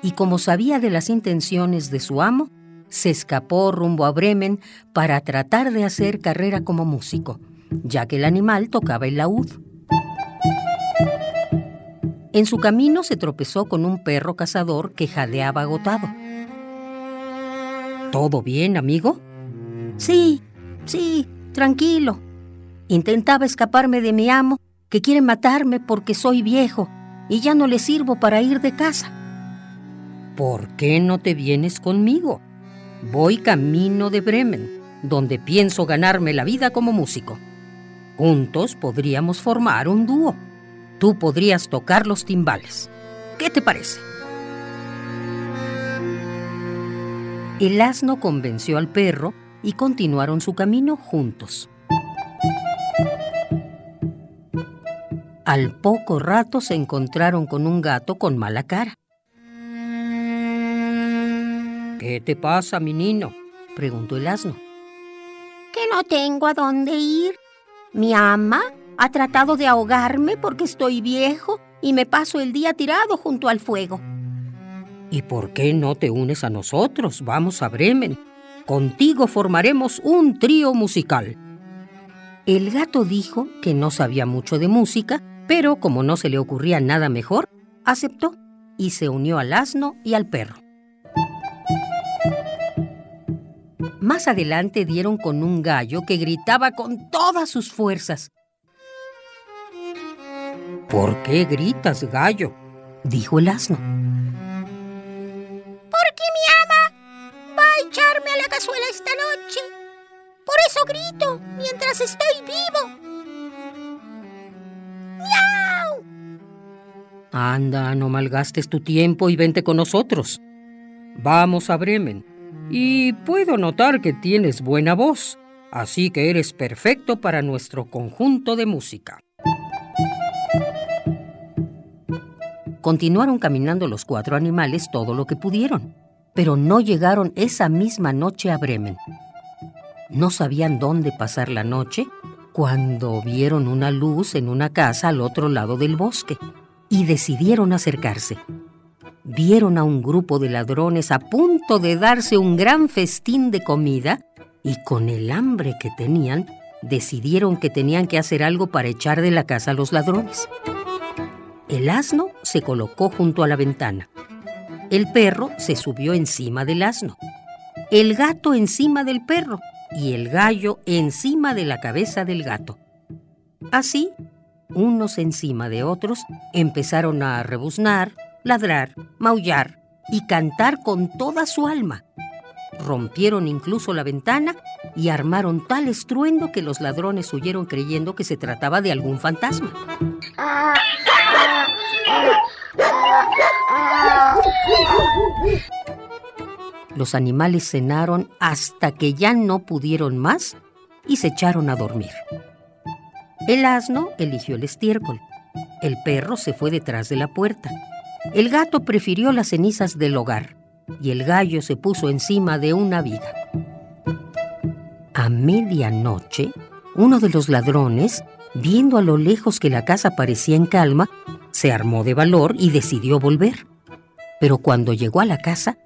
S10: y como sabía de las intenciones de su amo, se escapó rumbo a Bremen para tratar de hacer carrera como músico, ya que el animal tocaba el laúd. En su camino se tropezó con un perro cazador que jadeaba agotado. ¿Todo bien, amigo? Sí, sí, tranquilo. Intentaba escaparme de mi amo, que quiere matarme porque soy viejo y ya no le sirvo para ir de casa. ¿Por qué no te vienes conmigo? Voy camino de Bremen, donde pienso ganarme la vida como músico. Juntos podríamos formar un dúo tú podrías tocar los timbales. ¿Qué te parece? El asno convenció al perro y continuaron su camino juntos. Al poco rato se encontraron con un gato con mala cara. ¿Qué te pasa, mi niño? preguntó el asno.
S11: Que no tengo a dónde ir. Mi ama ha tratado de ahogarme porque estoy viejo y me paso el día tirado junto al fuego.
S10: ¿Y por qué no te unes a nosotros? Vamos a Bremen. Contigo formaremos un trío musical. El gato dijo que no sabía mucho de música, pero como no se le ocurría nada mejor, aceptó y se unió al asno y al perro. Más adelante dieron con un gallo que gritaba con todas sus fuerzas. ¿Por qué gritas, gallo? dijo el asno.
S11: Por eso grito mientras estoy vivo. ¡Miau!
S10: Anda, no malgastes tu tiempo y vente con nosotros. Vamos a Bremen. Y puedo notar que tienes buena voz, así que eres perfecto para nuestro conjunto de música. Continuaron caminando los cuatro animales todo lo que pudieron, pero no llegaron esa misma noche a Bremen. No sabían dónde pasar la noche cuando vieron una luz en una casa al otro lado del bosque y decidieron acercarse. Vieron a un grupo de ladrones a punto de darse un gran festín de comida y con el hambre que tenían, decidieron que tenían que hacer algo para echar de la casa a los ladrones. El asno se colocó junto a la ventana. El perro se subió encima del asno. El gato encima del perro y el gallo encima de la cabeza del gato. Así, unos encima de otros, empezaron a rebuznar, ladrar, maullar y cantar con toda su alma. Rompieron incluso la ventana y armaron tal estruendo que los ladrones huyeron creyendo que se trataba de algún fantasma. Los animales cenaron hasta que ya no pudieron más y se echaron a dormir. El asno eligió el estiércol. El perro se fue detrás de la puerta. El gato prefirió las cenizas del hogar y el gallo se puso encima de una viga. A medianoche, uno de los ladrones, viendo a lo lejos que la casa parecía en calma, se armó de valor y decidió volver. Pero cuando llegó a la casa,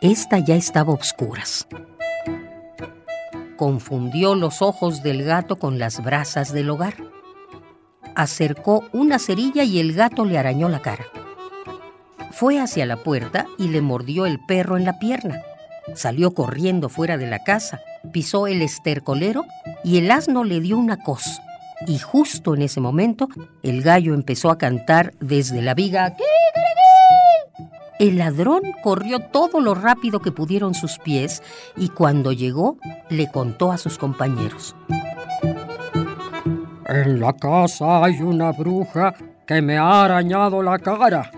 S10: ésta ya estaba obscuras. Confundió los ojos del gato con las brasas del hogar. Acercó una cerilla y el gato le arañó la cara. Fue hacia la puerta y le mordió el perro en la pierna. Salió corriendo fuera de la casa, pisó el estercolero y el asno le dio una cos y justo en ese momento el gallo empezó a cantar desde la viga. El ladrón corrió todo lo rápido que pudieron sus pies y cuando llegó le contó a sus compañeros.
S12: En la casa hay una bruja que me ha arañado la cara.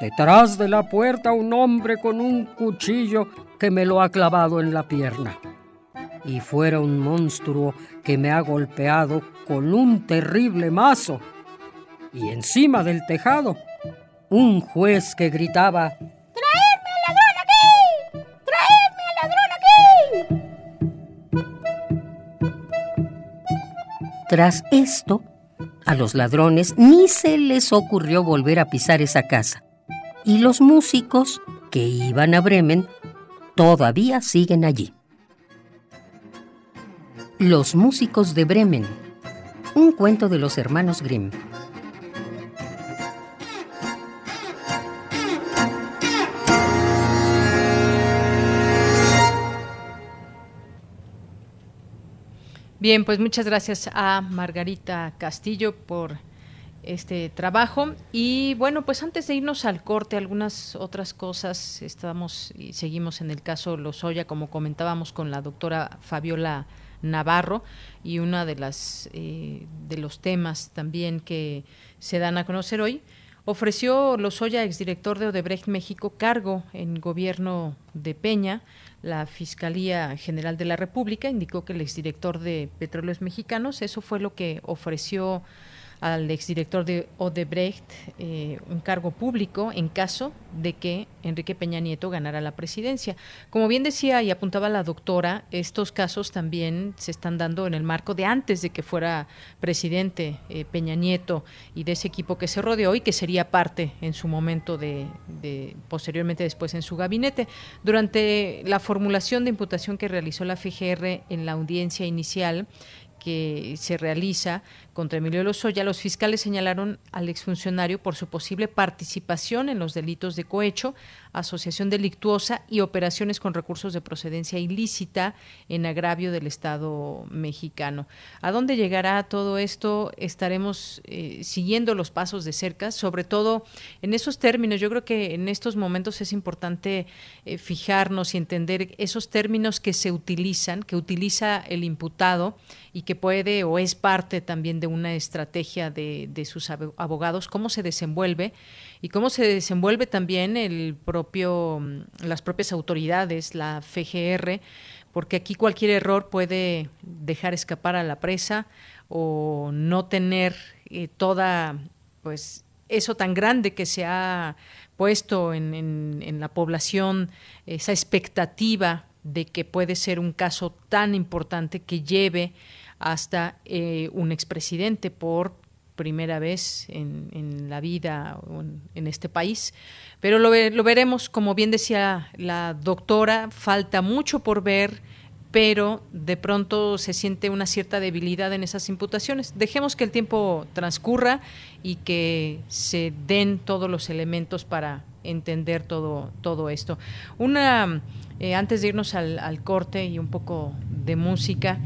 S12: Detrás de la puerta un hombre con un cuchillo que me lo ha clavado en la pierna y fuera un monstruo que me ha golpeado con un terrible mazo. Y encima del tejado, un juez que gritaba,
S11: ¡Traedme al ladrón aquí! ¡Traedme al
S10: ladrón aquí! Tras esto, a los ladrones ni se les ocurrió volver a pisar esa casa. Y los músicos que iban a Bremen todavía siguen allí. Los músicos de Bremen. Un cuento de los hermanos Grimm.
S1: Bien, pues muchas gracias a Margarita Castillo por este trabajo. Y bueno, pues antes de irnos al corte, algunas otras cosas. Estamos y seguimos en el caso Lozoya, como comentábamos con la doctora Fabiola Navarro y una de las eh, de los temas también que se dan a conocer hoy ofreció Lozoya, exdirector de Odebrecht México, cargo en gobierno de Peña. La Fiscalía General de la República indicó que el exdirector de Petróleos Mexicanos, eso fue lo que ofreció al exdirector de Odebrecht eh, un cargo público en caso de que Enrique Peña Nieto ganara la presidencia. Como bien decía y apuntaba la doctora, estos casos también se están dando en el marco de antes de que fuera presidente eh, Peña Nieto y de ese equipo que se rodeó y que sería parte en su momento de, de posteriormente después en su gabinete. Durante la formulación de imputación que realizó la FGR en la audiencia inicial, que se realiza contra Emilio Lozoya, los fiscales señalaron al exfuncionario por su posible participación en los delitos de cohecho, asociación delictuosa y operaciones con recursos de procedencia ilícita en agravio del Estado mexicano. ¿A dónde llegará todo esto? Estaremos eh, siguiendo los pasos de cerca, sobre todo en esos términos. Yo creo que en estos momentos es importante eh, fijarnos y entender esos términos que se utilizan, que utiliza el imputado y que puede o es parte también de una estrategia de, sus abogados, cómo se desenvuelve y cómo se desenvuelve también el propio, las propias autoridades, la FGR, porque aquí cualquier error puede dejar escapar a la presa o no tener eh, toda, pues, eso tan grande que se ha puesto en, la población, esa expectativa de que puede ser un caso tan importante que lleve hasta eh, un expresidente por primera vez en, la vida en, este país. Pero lo, lo, veremos, como bien decía la doctora, falta mucho por ver pero de pronto se siente una cierta debilidad en esas imputaciones. Dejemos que el tiempo transcurra y que se den todos los elementos para entender todo, todo esto. Una, eh, antes de irnos al, corte y un poco de música,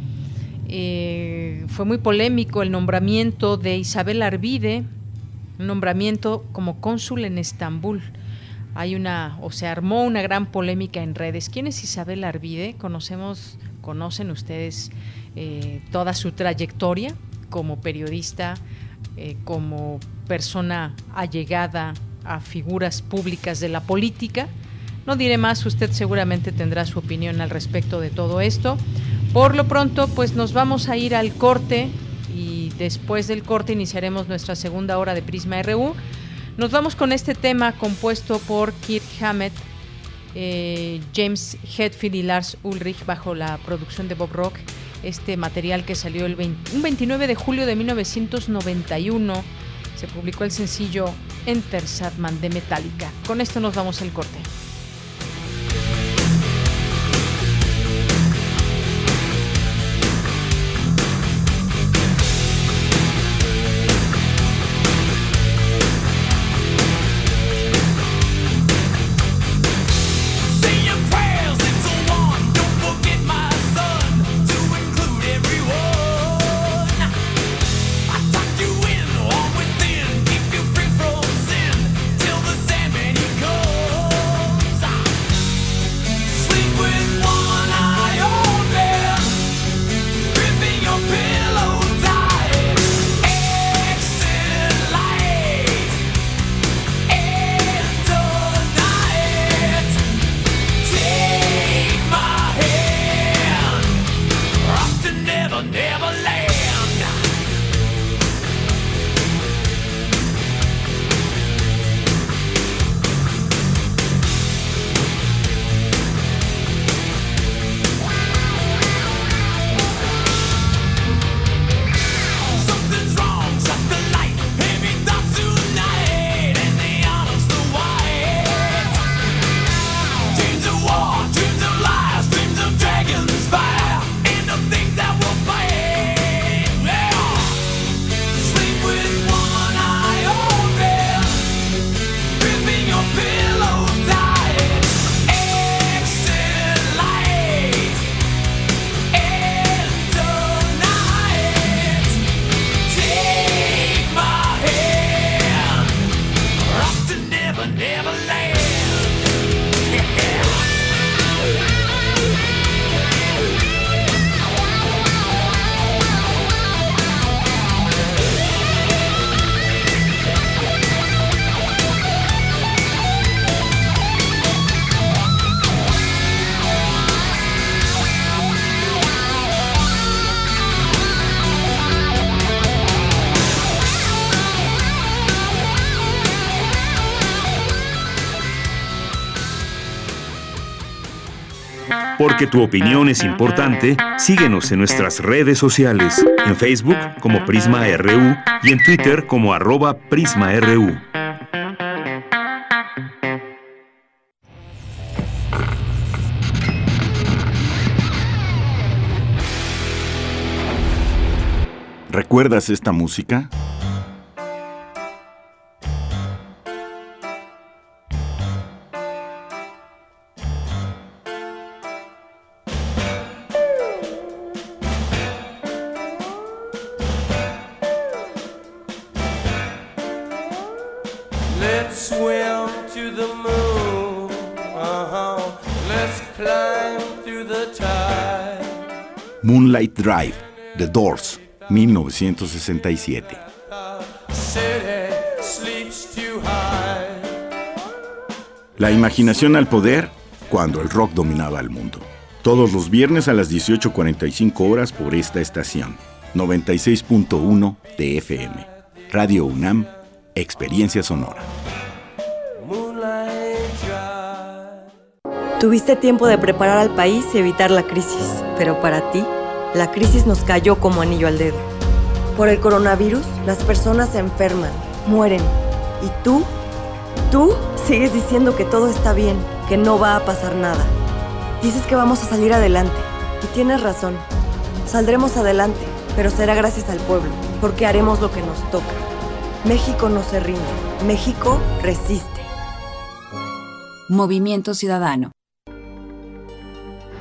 S1: eh, fue muy polémico el nombramiento de Isabel Arvide, un nombramiento como cónsul en Estambul hay una, o se armó una gran polémica en redes. ¿Quién es Isabel Arvide? Conocemos, conocen ustedes eh, toda su trayectoria como periodista, eh, como persona allegada a figuras públicas de la política. No diré más, usted seguramente tendrá su opinión al respecto de todo esto. Por lo pronto, pues nos vamos a ir al corte y después del corte iniciaremos nuestra segunda hora de Prisma RU. Nos vamos con este tema compuesto por Kirk Hammett, eh, James Hetfield y Lars Ulrich bajo la producción de Bob Rock. Este material que salió el un 29 de julio de 1991 se publicó el sencillo Enter Sadman de Metallica. Con esto nos vamos al corte.
S2: Porque tu opinión es importante, síguenos en nuestras redes sociales, en Facebook como Prisma RU y en Twitter como arroba PrismaRU.
S13: ¿Recuerdas esta música?
S14: Moonlight Drive, The Doors,
S13: 1967. La imaginación al poder cuando el rock dominaba el mundo. Todos los viernes a las 18.45 horas por esta estación. 96.1 de FM. Radio UNAM, Experiencia Sonora.
S14: Tuviste tiempo de preparar al país y evitar la crisis, pero para ti, la crisis nos cayó como anillo al dedo. Por el coronavirus, las personas se enferman, mueren. ¿Y tú? Tú sigues diciendo que todo está bien, que no va a pasar nada. Dices que vamos a salir adelante. Y tienes razón. Saldremos adelante, pero será gracias al pueblo, porque haremos lo que nos toca. México no se rinde. México resiste.
S15: Movimiento Ciudadano.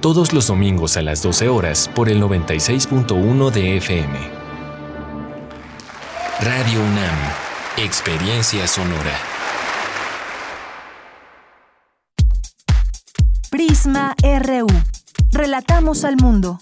S16: todos los domingos a las 12 horas por el 96.1 de FM. Radio UNAM, Experiencia Sonora.
S3: Prisma RU. Relatamos al mundo.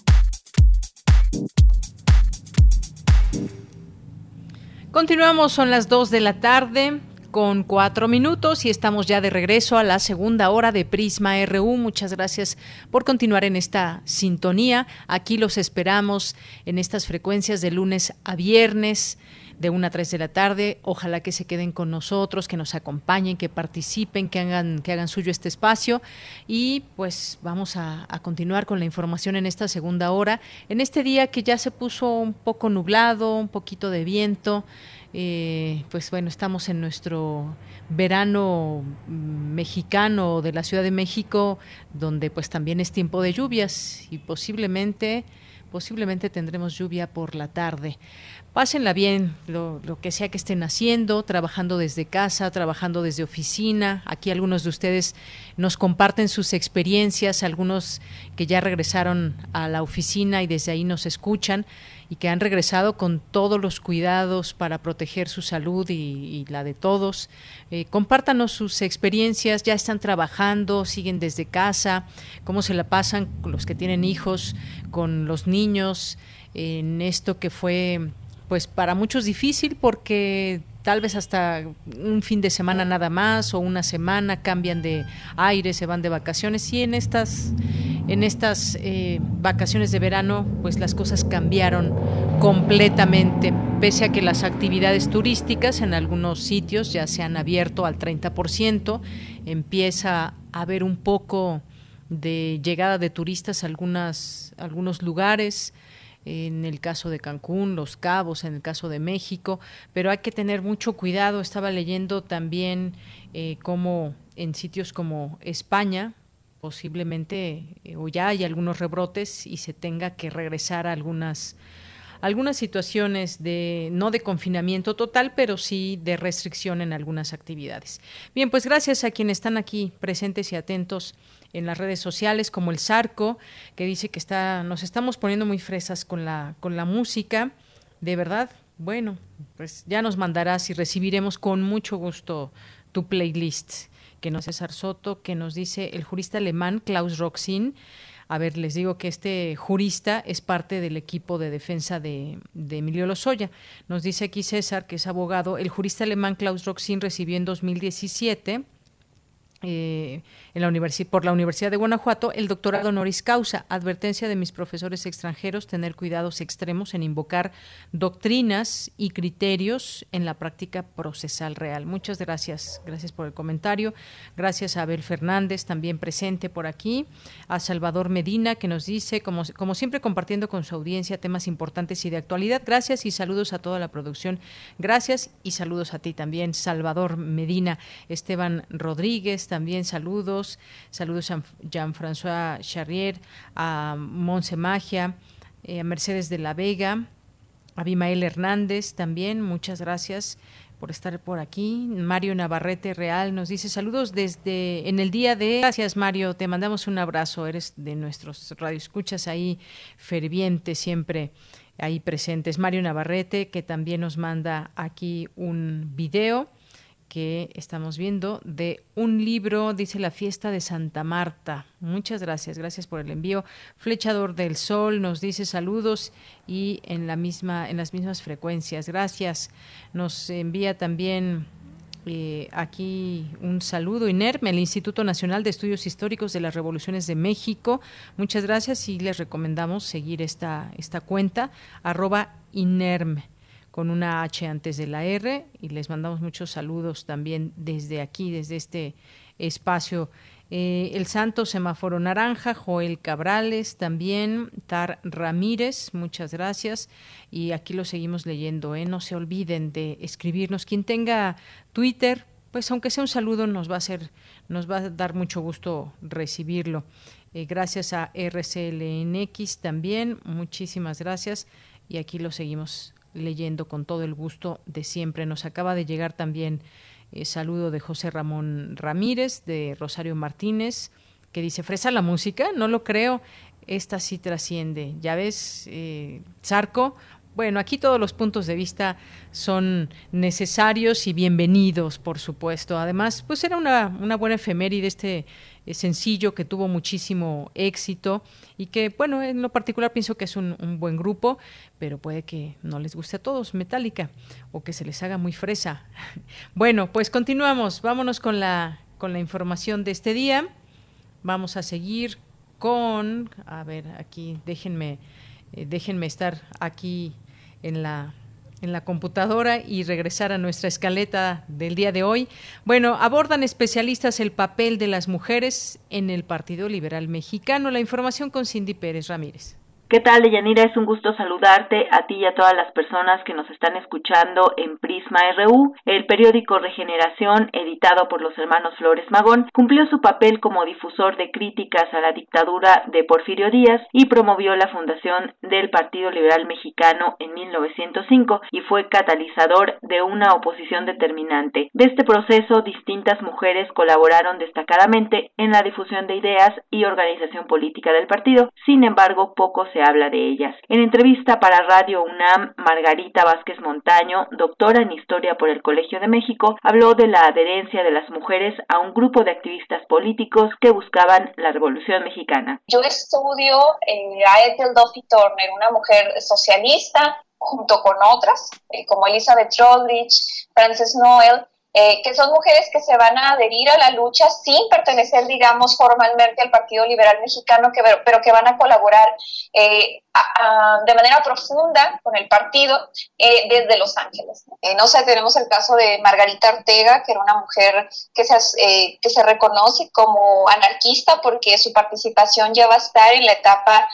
S1: Continuamos, son las 2 de la tarde con cuatro minutos y estamos ya de regreso a la segunda hora de Prisma RU. Muchas gracias por continuar en esta sintonía. Aquí los esperamos en estas frecuencias de lunes a viernes de una a 3 de la tarde. Ojalá que se queden con nosotros, que nos acompañen, que participen, que hagan, que hagan suyo este espacio. Y pues vamos a, a continuar con la información en esta segunda hora. En este día que ya se puso un poco nublado, un poquito de viento. Eh, pues bueno, estamos en nuestro verano mexicano de la Ciudad de México, donde pues también es tiempo de lluvias y posiblemente, posiblemente tendremos lluvia por la tarde. Pásenla bien, lo, que sea que estén haciendo, trabajando desde casa, trabajando desde oficina. Aquí algunos de ustedes nos comparten sus experiencias, algunos que ya regresaron a la oficina y desde ahí nos escuchan y que han regresado con todos los cuidados para proteger su salud y, la de todos. Eh, compártanos sus experiencias, ya están trabajando, siguen desde casa, cómo se la pasan los que tienen hijos, con los niños, en esto que fue pues para muchos difícil porque tal vez hasta un fin de semana nada más o una semana cambian de aire, se van de vacaciones y en estas en estas eh, vacaciones de verano pues las cosas cambiaron completamente pese a que las actividades turísticas en algunos sitios ya se han abierto al 30%, empieza a haber un poco de llegada de turistas a algunas, algunos lugares, en el caso de Cancún, Los Cabos, en el caso de México, pero hay que tener mucho cuidado. Estaba leyendo también eh, cómo en sitios como España, posiblemente eh, o ya hay algunos rebrotes y se tenga que regresar a algunas algunas situaciones de no de confinamiento total, pero sí de restricción en algunas actividades. Bien, pues gracias a quienes están aquí presentes y atentos en las redes sociales como el Zarco, que dice que está, nos estamos poniendo muy fresas con la, con la música. De verdad, bueno, pues ya nos mandarás y recibiremos con mucho gusto tu playlist. Que nos César Soto, que nos dice el jurista alemán Klaus Roxin. A ver, les digo que este jurista es parte del equipo de defensa de, de, Emilio Lozoya. Nos dice aquí César, que es abogado, el jurista alemán Klaus Roxin recibió en 2017 eh, en la por la Universidad de Guanajuato el doctorado honoris causa. Advertencia de mis profesores extranjeros, tener cuidados extremos en invocar doctrinas y criterios en la práctica procesal real. Muchas gracias, gracias por el comentario. Gracias a Abel Fernández, también presente por aquí. A Salvador Medina, que nos dice, como, como siempre, compartiendo con su audiencia temas importantes y de actualidad. Gracias y saludos a toda la producción. Gracias y saludos a ti también, Salvador Medina. Esteban Rodríguez, también saludos. Saludos a Jean-François Charrier, a Monse Magia, eh, a Mercedes de la Vega, a Bimael Hernández también, muchas gracias por estar por aquí. Mario Navarrete Real nos dice saludos desde en el día de. Gracias Mario, te mandamos un abrazo. Eres de nuestros radioescuchas ahí fervientes siempre ahí presentes. Mario Navarrete que también nos manda aquí un video que estamos viendo de un libro, dice La fiesta de Santa Marta. Muchas gracias, gracias por el envío. Flechador del Sol nos dice saludos y en la misma en las mismas frecuencias. Gracias. Nos envía también eh, aquí un saludo INERM, el Instituto Nacional de Estudios Históricos de las Revoluciones de México. Muchas gracias y les recomendamos seguir esta esta cuenta arroba INERM con una H antes de la R y les mandamos muchos saludos también desde aquí, desde este espacio. Eh, el Santo Semáforo Naranja, Joel Cabrales también, Tar Ramírez, muchas gracias. Y aquí lo seguimos leyendo, ¿eh? no se olviden de escribirnos. Quien tenga Twitter, pues aunque sea un saludo, nos va a, hacer, nos va a dar mucho gusto recibirlo. Eh, gracias a RCLNX también, muchísimas gracias. Y aquí lo seguimos leyendo con todo el gusto de siempre. Nos acaba de llegar también eh, saludo de José Ramón Ramírez, de Rosario Martínez, que dice, fresa la música, no lo creo, esta sí trasciende. Ya ves, eh, Zarco, bueno, aquí todos los puntos de vista son necesarios y bienvenidos, por supuesto. Además, pues era una, una buena efeméride este sencillo que tuvo muchísimo éxito y que, bueno, en lo particular pienso que es un, buen grupo, pero puede que no les guste a todos Metallica o que se les haga muy fresa. Bueno, pues continuamos, vámonos con la, con la información de este día. Vamos a seguir con, a ver, aquí déjenme, eh, déjenme estar aquí en la en la computadora y regresar a nuestra escaleta del día de hoy. Bueno, abordan especialistas el papel de las mujeres en el Partido Liberal Mexicano. La información con Cindy Pérez Ramírez.
S6: ¿Qué tal, Deyanira? Es un gusto saludarte a ti y a todas las personas que nos están escuchando en Prisma RU. El periódico Regeneración, editado por los hermanos Flores Magón, cumplió su papel como difusor de críticas a la dictadura de Porfirio Díaz y promovió la fundación del Partido Liberal Mexicano en 1905 y fue catalizador de una oposición determinante. De este proceso, distintas mujeres colaboraron destacadamente en la difusión de ideas y organización política del partido. Sin embargo, pocos habla de ellas. En entrevista para Radio UNAM, Margarita Vázquez Montaño, doctora en Historia por el Colegio de México, habló de la adherencia de las mujeres a un grupo de activistas políticos que buscaban la Revolución Mexicana.
S15: Yo estudio eh, a Ethel Duffy Turner, una mujer socialista, junto con otras, eh, como Elizabeth Rodrich, Frances Noel, eh, que son mujeres que se van a adherir a la lucha sin pertenecer, digamos, formalmente al Partido Liberal Mexicano, que, pero que van a colaborar eh, de manera profunda con el partido eh, desde Los Ángeles. no sé, tenemos el caso de Margarita Ortega, que era una mujer que se, que se reconoce como anarquista porque su participación ya va a estar en la etapa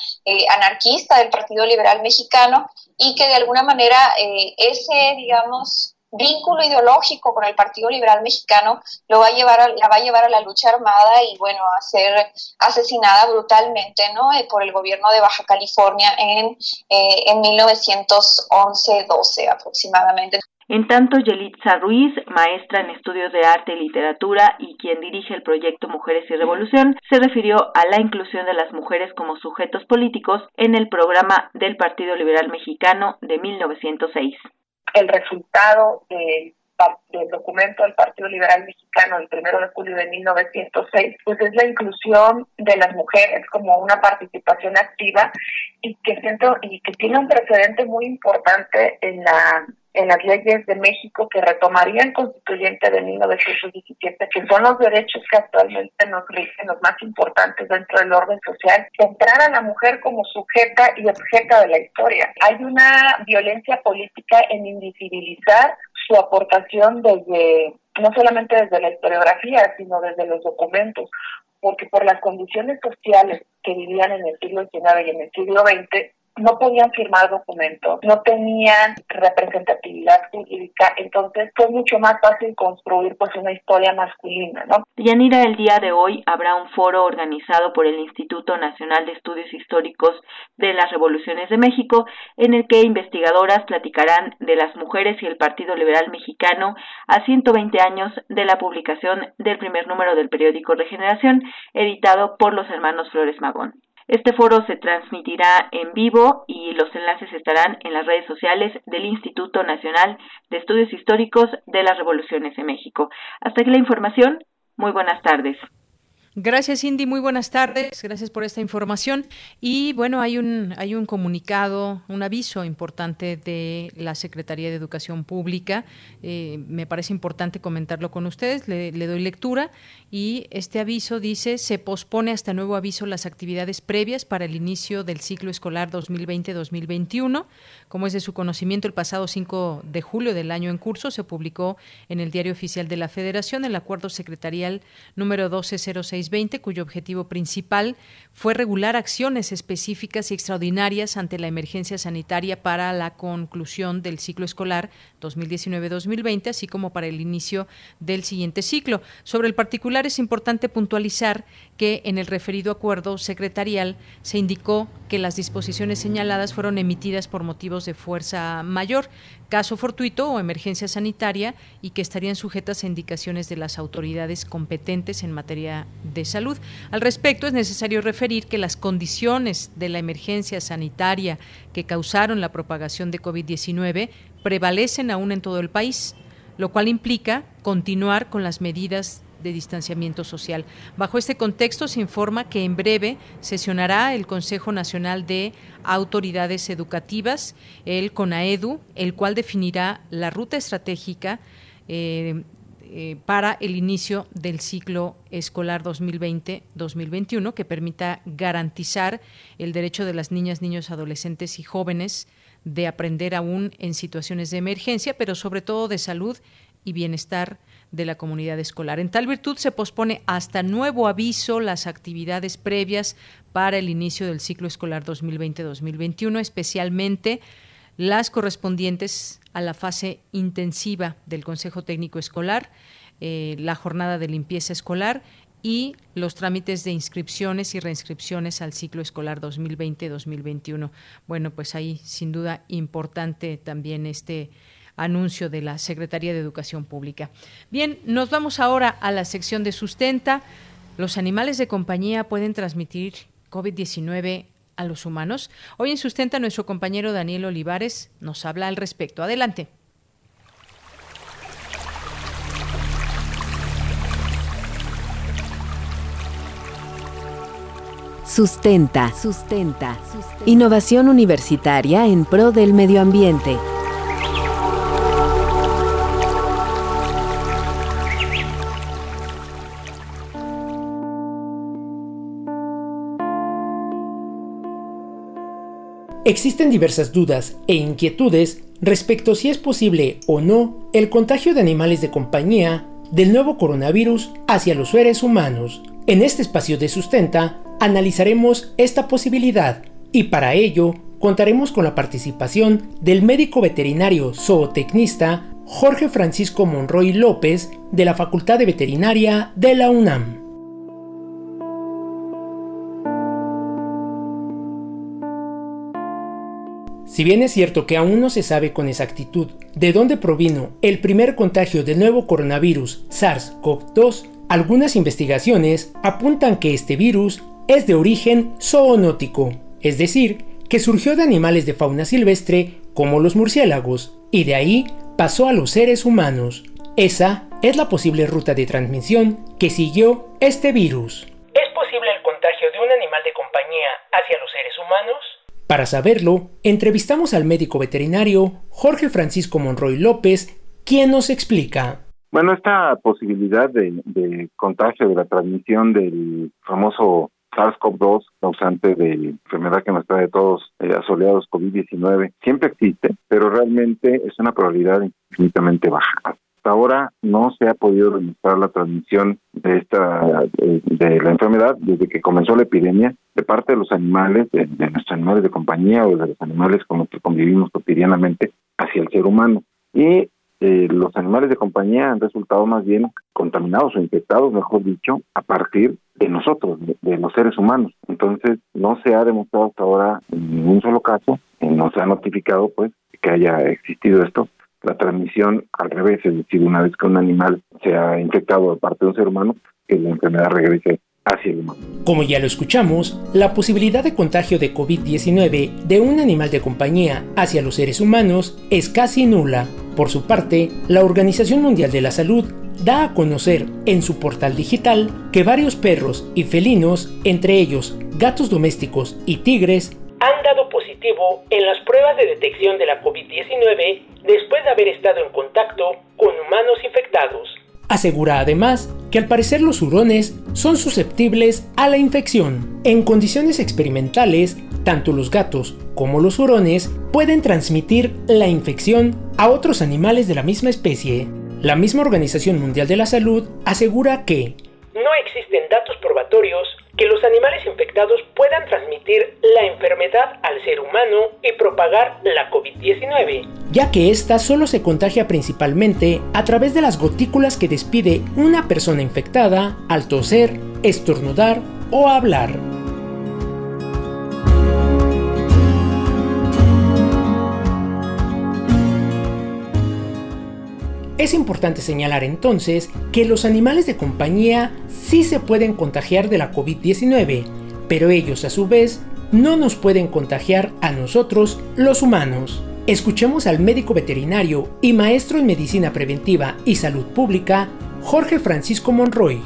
S15: anarquista del Partido Liberal Mexicano y que de alguna manera ese, digamos, vínculo ideológico con el Partido Liberal Mexicano lo va a llevar la va a llevar a la lucha armada y bueno a ser asesinada brutalmente no eh, por el gobierno de Baja California en eh, en 1911-12 aproximadamente.
S6: En tanto, Yelitza Ruiz, maestra en estudios de arte y literatura y quien dirige el proyecto Mujeres y Revolución, se refirió a la inclusión de las mujeres como sujetos políticos en el programa del Partido Liberal Mexicano de 1906
S17: el resultado del, documento del Partido Liberal Mexicano del primero de julio de 1906, pues es la inclusión de las mujeres como una participación activa y que siento y que tiene un precedente muy importante en la en las leyes de México que retomaría el constituyente de 1917, que son los derechos que actualmente nos rigen, los más importantes dentro del orden social, centrar a la mujer como sujeta y objeta de la historia. Hay una violencia política en invisibilizar su aportación desde, no solamente desde la historiografía, sino desde los documentos, porque por las condiciones sociales que vivían en el siglo XIX y en el siglo XX, no podían firmar documentos, no tenían representatividad jurídica, entonces fue mucho más fácil construir pues una historia masculina, ¿no?
S6: Yanira, el día de hoy habrá un foro organizado por el Instituto Nacional de Estudios Históricos de las Revoluciones de México, en el que investigadoras platicarán de las mujeres y el Partido Liberal Mexicano a 120 años de la publicación del primer número del periódico Regeneración, editado por los hermanos Flores Magón. Este foro se transmitirá en vivo y los enlaces estarán en las redes sociales del Instituto Nacional de Estudios Históricos de las Revoluciones de México. Hasta aquí la información. Muy buenas tardes.
S1: Gracias, Cindy. Muy buenas tardes. Gracias por esta información. Y bueno, hay un, hay un comunicado, un aviso importante de la Secretaría de Educación Pública. Eh, me parece importante comentarlo con ustedes. Le, doy lectura. Y este aviso dice: se pospone hasta nuevo aviso las actividades previas para el inicio del ciclo escolar 2020-2021. Como es de su conocimiento, el pasado 5 de julio del año en curso se publicó en el Diario Oficial de la Federación el acuerdo secretarial número 120620, cuyo objetivo principal fue regular acciones específicas y extraordinarias ante la emergencia sanitaria para la conclusión del ciclo escolar 2019-2020, así como para el inicio del siguiente ciclo. Sobre el particular es importante puntualizar que en el referido acuerdo secretarial se indicó que las disposiciones señaladas fueron emitidas por motivos de fuerza mayor, caso fortuito o emergencia sanitaria y que estarían sujetas a indicaciones de las autoridades competentes en materia de salud. Al respecto, es necesario referir que las condiciones de la emergencia sanitaria que causaron la propagación de COVID-19 prevalecen aún en todo el país, lo cual implica continuar con las medidas de distanciamiento social. Bajo este contexto se informa que en breve sesionará el Consejo Nacional de Autoridades Educativas, el CONAEDU, el cual definirá la ruta estratégica eh, eh, para el inicio del ciclo escolar 2020-2021 que permita garantizar el derecho de las niñas, niños, adolescentes y jóvenes de aprender aún en situaciones de emergencia, pero sobre todo de salud y bienestar de la comunidad escolar. En tal virtud se pospone hasta nuevo aviso las actividades previas para el inicio del ciclo escolar 2020-2021, especialmente las correspondientes a la fase intensiva del Consejo Técnico Escolar, eh, la jornada de limpieza escolar y los trámites de inscripciones y reinscripciones al ciclo escolar 2020-2021. Bueno, pues ahí sin duda importante también este anuncio de la Secretaría de Educación Pública. Bien, nos vamos ahora a la sección de sustenta. ¿Los animales de compañía pueden transmitir COVID-19 a los humanos? Hoy en Sustenta nuestro compañero Daniel Olivares nos habla al respecto. Adelante.
S18: Sustenta. Sustenta. Innovación universitaria en pro del medio ambiente.
S19: Existen diversas dudas e inquietudes respecto si es posible o no el contagio de animales de compañía del nuevo coronavirus hacia los seres humanos. En este espacio de sustenta analizaremos esta posibilidad y para ello contaremos con la participación del médico veterinario zootecnista Jorge Francisco Monroy López de la Facultad de Veterinaria de la UNAM. Si bien es cierto que aún no se sabe con exactitud de dónde provino el primer contagio del nuevo coronavirus SARS-CoV-2, algunas investigaciones apuntan que este virus es de origen zoonótico, es decir, que surgió de animales de fauna silvestre como los murciélagos, y de ahí pasó a los seres humanos. Esa es la posible ruta de transmisión que siguió este virus. ¿Es posible el contagio de un animal de compañía hacia los seres humanos? Para saberlo, entrevistamos al médico veterinario Jorge Francisco Monroy López, quien nos explica.
S20: Bueno, esta posibilidad de, contagio, de la transmisión del famoso SARS-CoV-2, causante de enfermedad que nos trae todos eh, asoleados COVID-19, siempre existe, pero realmente es una probabilidad infinitamente baja. Hasta ahora no se ha podido demostrar la transmisión de esta de, la enfermedad desde que comenzó la epidemia de parte de los animales, de, nuestros animales de compañía o de los animales con los que convivimos cotidianamente hacia el ser humano. Y eh, los animales de compañía han resultado más bien contaminados o infectados, mejor dicho, a partir de nosotros, de, los seres humanos. Entonces, no se ha demostrado hasta ahora en ningún solo caso, no se ha notificado pues que haya existido esto, la transmisión al revés, es decir, una vez que un animal se ha infectado de parte de un ser humano, que la enfermedad regrese hacia el humano.
S19: Como ya lo escuchamos, la posibilidad de contagio de COVID-19 de un animal de compañía hacia los seres humanos es casi nula. Por su parte, la Organización Mundial de la Salud da a conocer en su portal digital que varios perros y felinos, entre ellos gatos domésticos y tigres, han dado positivo en las pruebas de detección de la COVID-19 después de haber estado en contacto con humanos infectados. Asegura además que al parecer los hurones son susceptibles a la infección. En condiciones experimentales, tanto los gatos como los hurones pueden transmitir la infección a otros animales de la misma especie. La misma Organización Mundial de la Salud asegura que no existen datos probatorios que los animales infectados puedan transmitir la enfermedad al ser humano y propagar la COVID-19, ya que ésta solo se contagia principalmente a través de las gotículas que despide una persona infectada al toser, estornudar o hablar. Es importante señalar entonces que los animales de compañía sí se pueden contagiar de la COVID-19, pero ellos a su vez no nos pueden contagiar a nosotros, los humanos. Escuchemos al médico veterinario y maestro en medicina preventiva y salud pública, Jorge Francisco Monroy.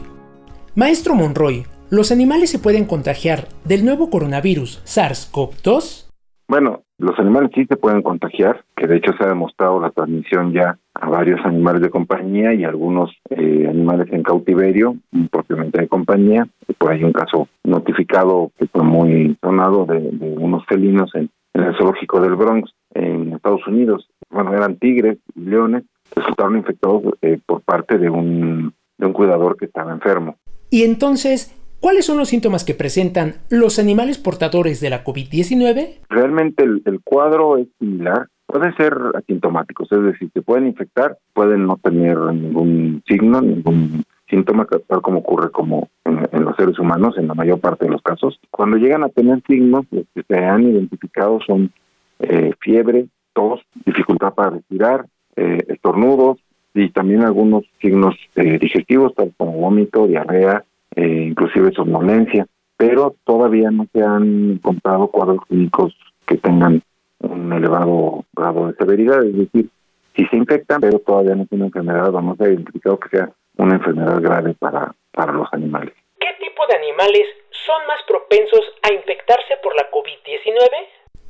S19: Maestro Monroy, ¿los animales se pueden contagiar del nuevo coronavirus SARS-CoV-2?
S20: Bueno, los animales sí se pueden contagiar, que de hecho se ha demostrado la transmisión ya a varios animales de compañía y algunos eh, animales en cautiverio, propiamente de compañía. Por ahí un caso notificado que fue muy sonado de, unos felinos en, el zoológico del Bronx, en Estados Unidos. Bueno, eran tigres y leones, resultaron infectados eh, por parte de un, de un cuidador que estaba enfermo.
S19: Y entonces, ¿Cuáles son los síntomas que presentan los animales portadores de la COVID-19?
S20: Realmente el, cuadro es similar. Pueden ser asintomáticos, es decir, se pueden infectar, pueden no tener ningún signo, ningún síntoma, tal como ocurre como en, los seres humanos en la mayor parte de los casos. Cuando llegan a tener signos, los que se han identificado son eh, fiebre, tos, dificultad para respirar, eh, estornudos y también algunos signos eh, digestivos, tal como vómito, diarrea, eh, inclusive somnolencia, pero todavía no se han encontrado cuadros clínicos que tengan un elevado grado de severidad, es decir, si se infectan, pero todavía no tienen enfermedad o no se ha identificado que sea una enfermedad grave para, para los animales.
S19: ¿Qué tipo de animales son más propensos a infectarse por la COVID-19?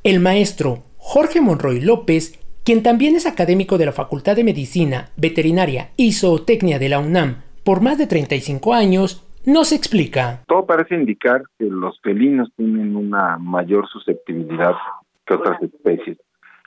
S19: El maestro Jorge Monroy López, quien también es académico de la Facultad de Medicina, Veterinaria y Zootecnia de la UNAM por más de 35 años, nos explica.
S20: Todo parece indicar que los felinos tienen una mayor susceptibilidad que otras especies.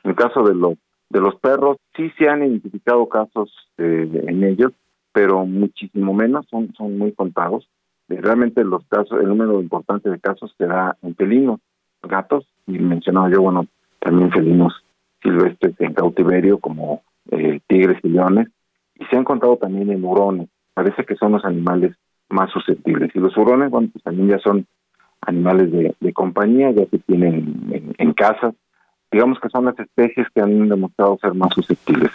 S20: En el caso de los de los perros sí se han identificado casos eh, en ellos, pero muchísimo menos, son son muy contados. Eh, realmente los casos, el número importante de casos se da en felinos, gatos y mencionaba yo, bueno, también felinos silvestres en cautiverio como eh, tigres y leones y se han contado también en hurones. Parece que son los animales más susceptibles. Y los hurones, bueno, pues también ya son animales de, compañía, ya se tienen en, casa. Digamos que son las especies que han demostrado ser más susceptibles.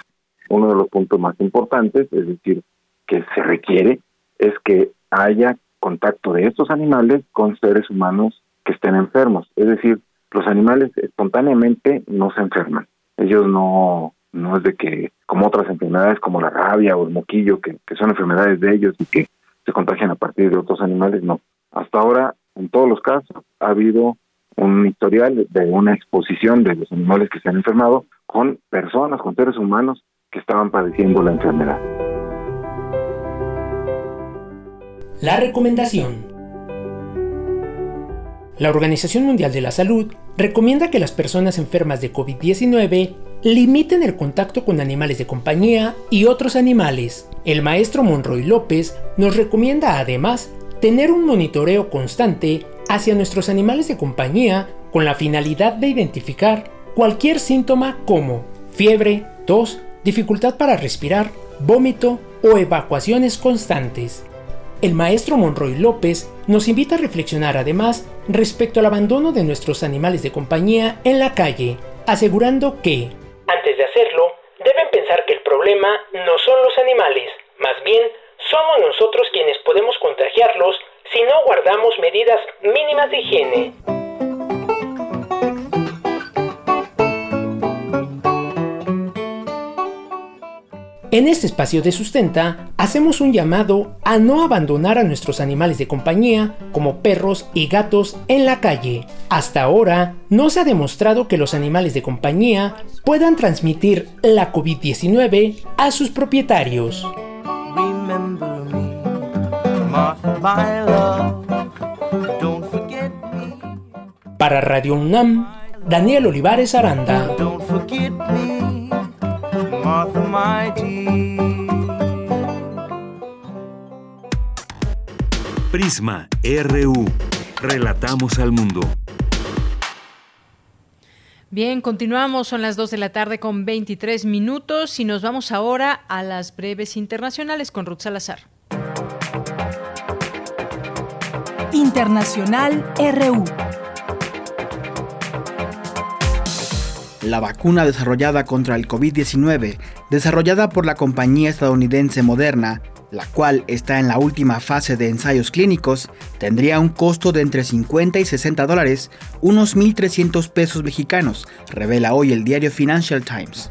S20: Uno de los puntos más importantes, es decir, que se requiere, es que haya contacto de estos animales con seres humanos que estén enfermos. Es decir, los animales espontáneamente no se enferman. Ellos no, no es de que, como otras enfermedades como la rabia o el moquillo, que son enfermedades de ellos y que se contagian a partir de otros animales, no. Hasta ahora, en todos los casos, ha habido un historial de una exposición de los animales que se han enfermado con personas, con seres humanos que estaban padeciendo la enfermedad.
S19: La recomendación. La Organización Mundial de la Salud recomienda que las personas enfermas de COVID-19 limiten el contacto con animales de compañía y otros animales. El maestro Monroy López nos recomienda además tener un monitoreo constante hacia nuestros animales de compañía con la finalidad de identificar cualquier síntoma como fiebre, tos, dificultad para respirar, vómito o evacuaciones constantes. El maestro Monroy López nos invita a reflexionar además respecto al abandono de nuestros animales de compañía en la calle, asegurando que, antes de hacerlo, deben pensar que el problema no son los animales, más bien somos nosotros quienes podemos contagiarlos si no guardamos medidas mínimas de higiene. En este espacio de sustenta, hacemos un llamado a no abandonar a nuestros animales de compañía, como perros y gatos, en la calle. Hasta ahora, no se ha demostrado que los animales de compañía puedan transmitir la COVID-19 a sus propietarios. Para Radio UNAM, Daniel Olivares Aranda.
S2: Prisma RU. Relatamos al mundo.
S1: Bien, continuamos, son las 2 de la tarde con 23 minutos y nos vamos ahora a las breves internacionales con Ruth Salazar.
S3: Internacional RU.
S21: La vacuna desarrollada contra el COVID-19, desarrollada por la compañía estadounidense Moderna, la cual está en la última fase de ensayos clínicos, tendría un costo de entre 50 y 60 dólares, unos 1.300 pesos mexicanos, revela hoy el diario Financial Times.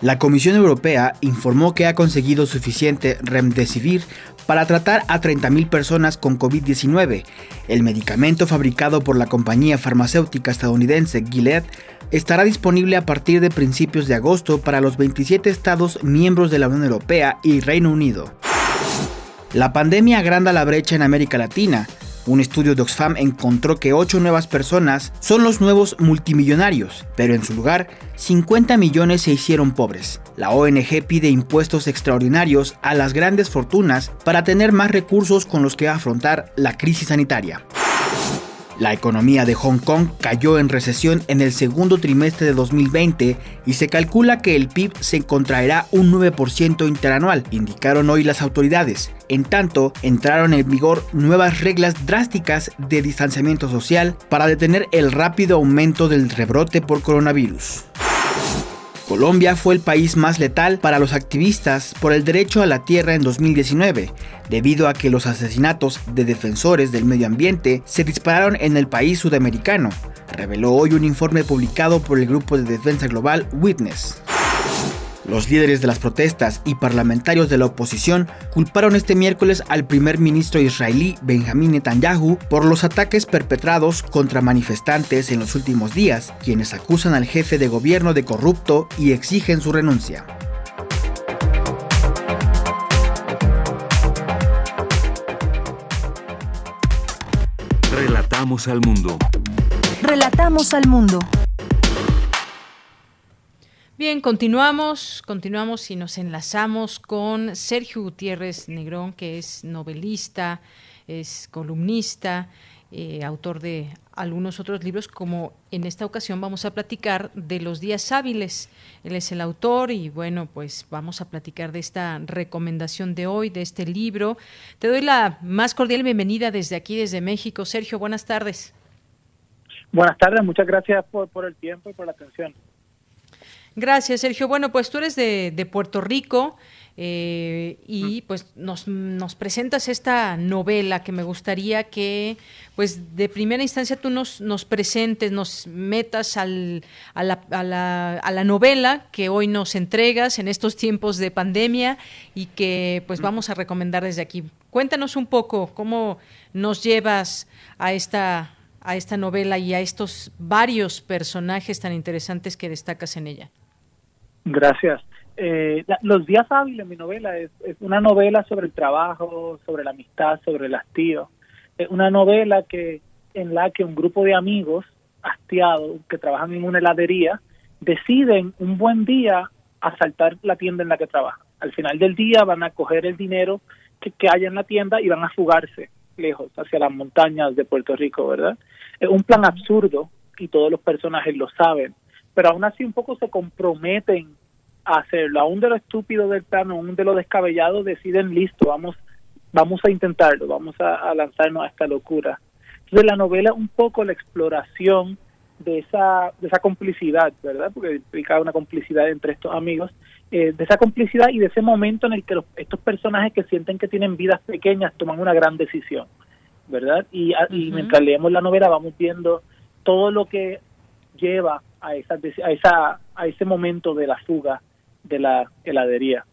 S21: La Comisión Europea informó que ha conseguido suficiente remdesivir para tratar a 30.000 personas con COVID-19. El medicamento fabricado por la compañía farmacéutica estadounidense Gilead estará disponible a partir de principios de agosto para los 27 estados miembros de la Unión Europea y Reino Unido. La pandemia agranda la brecha en América Latina, un estudio de Oxfam encontró que 8 nuevas personas son los nuevos multimillonarios, pero en su lugar 50 millones se hicieron pobres. La ONG pide impuestos extraordinarios a las grandes fortunas para tener más recursos con los que afrontar la crisis sanitaria. La economía de Hong Kong cayó en recesión en el segundo trimestre de 2020 y se calcula que el PIB se contraerá un 9% interanual, indicaron hoy las autoridades. En tanto, entraron en vigor nuevas reglas drásticas de distanciamiento social para detener el rápido aumento del rebrote por coronavirus. Colombia fue el país más letal para los activistas por el derecho a la tierra en 2019, debido a que los asesinatos de defensores del medio ambiente se dispararon en el país sudamericano, reveló hoy un informe publicado por el grupo de defensa global Witness. Los líderes de las protestas y parlamentarios de la oposición culparon este miércoles al primer ministro israelí Benjamin Netanyahu por los ataques perpetrados contra manifestantes en los últimos días, quienes acusan al jefe de gobierno de corrupto y exigen su renuncia.
S2: Relatamos al mundo.
S3: Relatamos al mundo.
S1: Bien, continuamos, continuamos y nos enlazamos con Sergio Gutiérrez Negrón, que es novelista, es columnista, eh, autor de algunos otros libros, como en esta ocasión vamos a platicar de los días hábiles. Él es el autor y bueno, pues vamos a platicar de esta recomendación de hoy, de este libro. Te doy la más cordial bienvenida desde aquí, desde México. Sergio, buenas tardes.
S22: Buenas tardes, muchas gracias por, por el tiempo y por la atención.
S1: Gracias, Sergio. Bueno, pues tú eres de, de Puerto Rico eh, y pues nos, nos, presentas esta novela que me gustaría que, pues de primera instancia tú nos, nos presentes, nos metas al, a, la, a, la, a la novela que hoy nos entregas en estos tiempos de pandemia y que pues vamos a recomendar desde aquí. Cuéntanos un poco cómo nos llevas a esta a esta novela y a estos varios personajes tan interesantes que destacas en ella.
S22: Gracias. Eh, Los días hábiles, mi novela, es, una novela sobre el trabajo, sobre la amistad, sobre el hastío. Es una novela en la que un grupo de amigos hastiados que trabajan en una heladería deciden un buen día asaltar la tienda en la que trabajan. Al final del día van a coger el dinero que, que haya en la tienda y van a fugarse lejos, hacia las montañas de Puerto Rico, ¿verdad? Es un plan absurdo y todos los personajes lo saben, pero aún así un poco se comprometen a hacerlo. Aún de lo estúpido del plan, aún de lo descabellado, deciden, listo, vamos, vamos a intentarlo, vamos a, lanzarnos a esta locura. Entonces la novela un poco la exploración de esa, de esa complicidad, ¿verdad? Porque implica una complicidad entre estos amigos, eh, de esa complicidad y de ese momento en el que estos personajes que sienten que tienen vidas pequeñas toman una gran decisión, ¿verdad? Y, y mientras leemos la novela vamos viendo todo lo que lleva a esa, a esa a ese momento de la fuga de la heladería.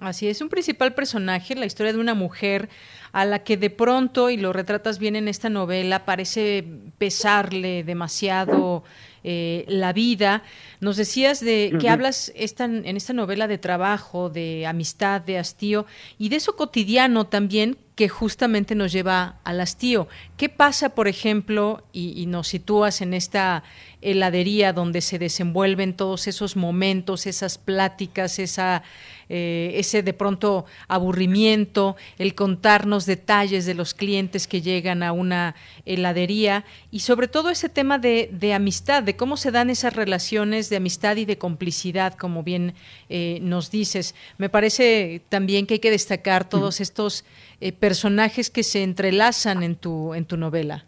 S1: Así es, un principal personaje, la historia de una mujer a la que de pronto, y lo retratas bien en esta novela, parece pesarle demasiado eh, la vida. Nos decías de que hablas esta, en esta novela de trabajo, de amistad, de hastío y de eso cotidiano también que justamente nos lleva al hastío. ¿Qué pasa, por ejemplo, y, nos sitúas en esta heladería donde se desenvuelven todos esos momentos, esas pláticas, esa, eh, ese de pronto aburrimiento, el contarnos detalles de los clientes que llegan a una heladería y sobre todo ese tema de, de amistad, de cómo se dan esas relaciones de amistad y de complicidad, como bien eh, nos dices. Me parece también que hay que destacar todos estos eh, personajes que se entrelazan en tu, en tu novela.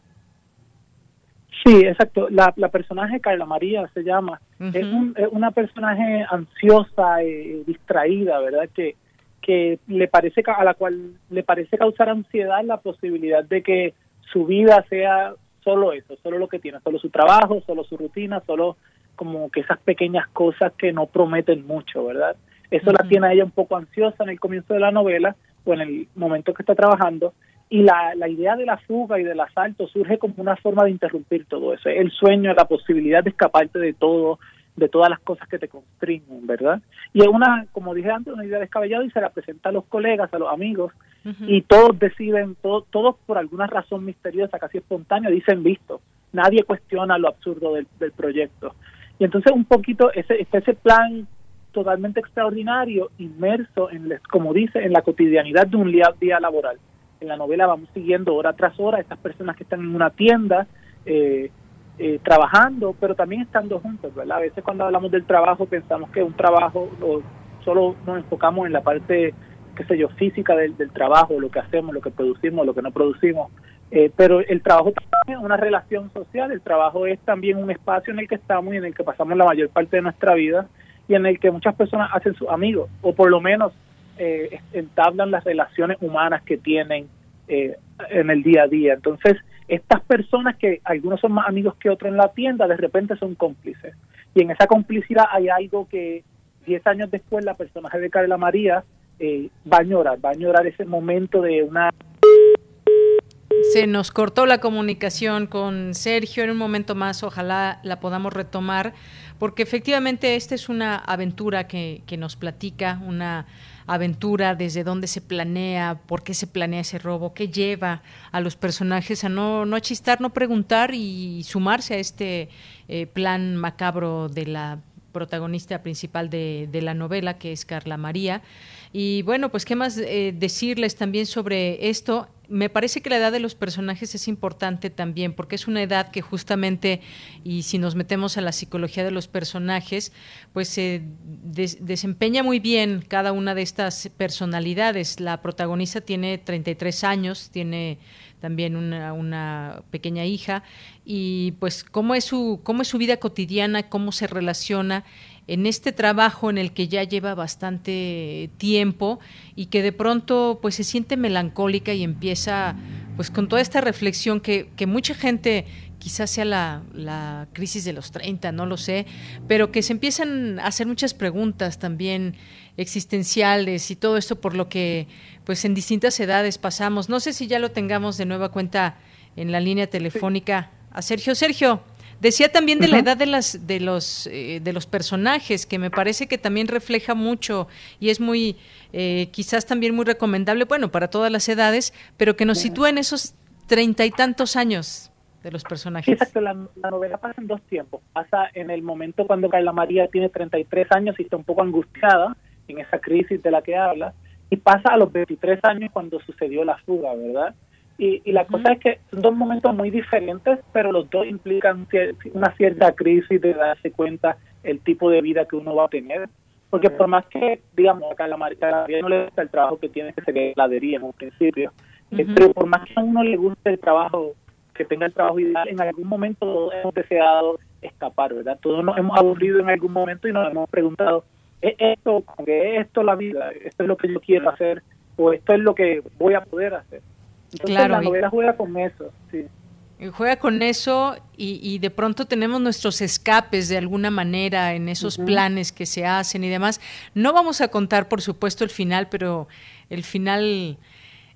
S22: Sí, exacto. La, la personaje Carla María se llama. es, un, una personaje ansiosa, eh, distraída, ¿verdad? Que, que le parece a la cual le parece causar ansiedad la posibilidad de que su vida sea solo eso, solo lo que tiene, solo su trabajo, solo su rutina, solo como que esas pequeñas cosas que no prometen mucho, ¿verdad? Eso la tiene a ella un poco ansiosa en el comienzo de la novela, o en el momento que está trabajando, y la, la idea de la fuga y del asalto surge como una forma de interrumpir todo eso, el sueño, la posibilidad de escaparte de todo, de todas las cosas que te constriñen, ¿verdad? Y es una, como dije antes, una idea descabellada y se la presenta a los colegas, a los amigos, y todos deciden, todos, todos por alguna razón misteriosa, casi espontánea, dicen visto. Nadie cuestiona lo absurdo del, del proyecto. Y entonces un poquito ese, ese plan totalmente extraordinario, inmerso, en como dice, en la cotidianidad de un día, laboral. En la novela vamos siguiendo hora tras hora estas personas que están en una tienda eh, eh, trabajando, pero también estando juntos, ¿verdad? A veces cuando hablamos del trabajo pensamos que un trabajo o solo nos enfocamos en la parte, qué sé yo, física del, del trabajo, lo que hacemos, lo que producimos, lo que no producimos, eh, pero el trabajo también es una relación social, el trabajo es también un espacio en el que estamos y en el que pasamos la mayor parte de nuestra vida y en el que muchas personas hacen sus amigos o por lo menos eh, entablan las relaciones humanas que tienen eh, en el día a día. Entonces, estas personas que algunos son más amigos que otros en la tienda, de repente son cómplices. Y en esa complicidad hay algo que 10 años después la personaje de Carla María eh, va a llorar, va a llorar ese momento de una
S1: se nos cortó la comunicación con Sergio en un momento más, ojalá la podamos retomar, porque efectivamente esta es una aventura que, que nos platica, una aventura desde dónde se planea, por qué se planea ese robo, qué lleva a los personajes a no, no chistar, no preguntar y sumarse a este eh, plan macabro de la protagonista principal de, de, la novela, que es Carla María. Y bueno, pues qué más eh, decirles también sobre esto me parece que la edad de los personajes es importante también, porque es una edad que justamente, y si nos metemos a la psicología de los personajes, pues se desempeña muy bien cada una de estas personalidades. La protagonista tiene 33 años, tiene también una, una, pequeña hija, y pues cómo es su, cómo es su vida cotidiana, cómo se relaciona en este trabajo en el que ya lleva bastante tiempo y que de pronto pues se siente melancólica y empieza pues con toda esta reflexión que, que mucha gente quizás sea la, la, crisis de los 30, no lo sé, pero que se empiezan a hacer muchas preguntas también existenciales y todo esto por lo que pues en distintas edades pasamos. No sé si ya lo tengamos de nueva cuenta en la línea telefónica a Sergio. Sergio, decía también de la edad de las de los eh, de los personajes que me parece que también refleja mucho y es muy eh, quizás también muy recomendable, bueno, para todas las edades, pero que nos sitúa en esos treinta y tantos años de los personajes.
S22: exacto, la, novela pasa en dos tiempos. Pasa en el momento cuando Carla María tiene 33 años y está un poco angustiada en esa crisis de la que habla, y pasa a los 23 años cuando sucedió la fuga, ¿verdad? Y, y la cosa es que son dos momentos muy diferentes, pero los dos implican una cierta crisis de darse cuenta el tipo de vida que uno va a tener. Porque por más que, digamos, a Carla María no le gusta el trabajo que tiene que ser heladería en un principio, pero por más que a uno le guste el trabajo que tenga el trabajo ideal, en algún momento hemos deseado escapar, ¿verdad? Todos nos hemos aburrido en algún momento y nos hemos preguntado, ¿es esto, es esto la vida? ¿Esto es lo que yo quiero hacer? ¿O esto es lo que voy a poder hacer? Entonces claro, la novela juega con eso, sí.
S1: Juega con eso y, y, de pronto tenemos nuestros escapes de alguna manera en esos planes que se hacen y demás. No vamos a contar, por supuesto, el final, pero el final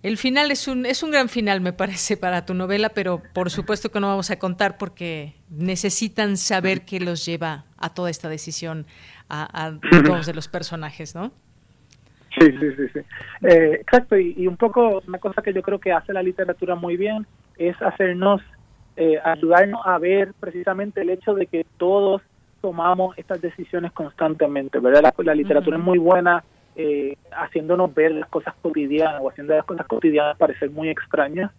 S1: el final es un, es un gran final, me parece, para tu novela, pero por supuesto que no vamos a contar porque necesitan saber qué los lleva a toda esta decisión a, a todos de los personajes, ¿no?
S22: Sí, sí, sí, sí. Eh, exacto, y, un poco una cosa que yo creo que hace la literatura muy bien es hacernos, eh, ayudarnos a ver precisamente el hecho de que todos tomamos estas decisiones constantemente, ¿verdad? La, literatura es muy buena eh, haciéndonos ver las cosas cotidianas o haciendo las cosas cotidianas parecer muy extrañas.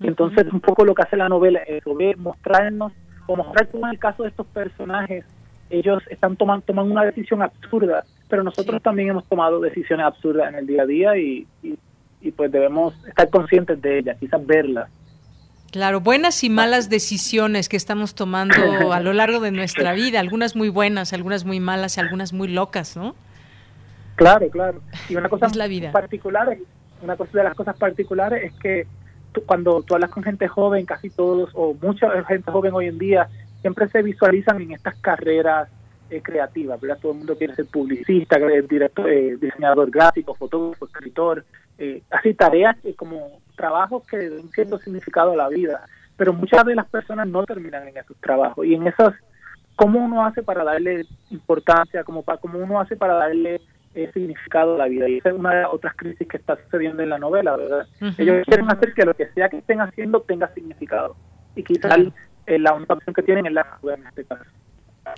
S22: Entonces, un poco lo que hace la novela es mostrarnos, o mostrar como en el caso de estos personajes, ellos están tomando toman una decisión absurda, pero nosotros también hemos tomado decisiones absurdas en el día a día y, y, pues debemos estar conscientes de ellas, quizás verlas.
S1: Claro, buenas y malas decisiones que estamos tomando a lo largo de nuestra vida, algunas muy buenas, algunas muy malas y algunas muy locas, ¿no?
S22: Claro, claro. Y una cosa la vida. particular, una cosa de las cosas particulares es que cuando tú hablas con gente joven, casi todos o mucha gente joven hoy en día siempre se visualizan en estas carreras eh, creativas, ¿verdad? Todo el mundo quiere ser publicista, director, eh, diseñador gráfico, fotógrafo, escritor, eh, así tareas como trabajos que dan cierto significado a la vida, pero muchas de las personas no terminan en esos trabajos y en esos, ¿cómo uno hace para darle importancia, cómo uno hace para darle significado a la vida. Y esa es una de las otras crisis que está sucediendo en la novela, ¿verdad? Ellos quieren hacer que lo que sea que estén haciendo tenga significado. Y quizás eh, la única opción que tienen es la en este caso.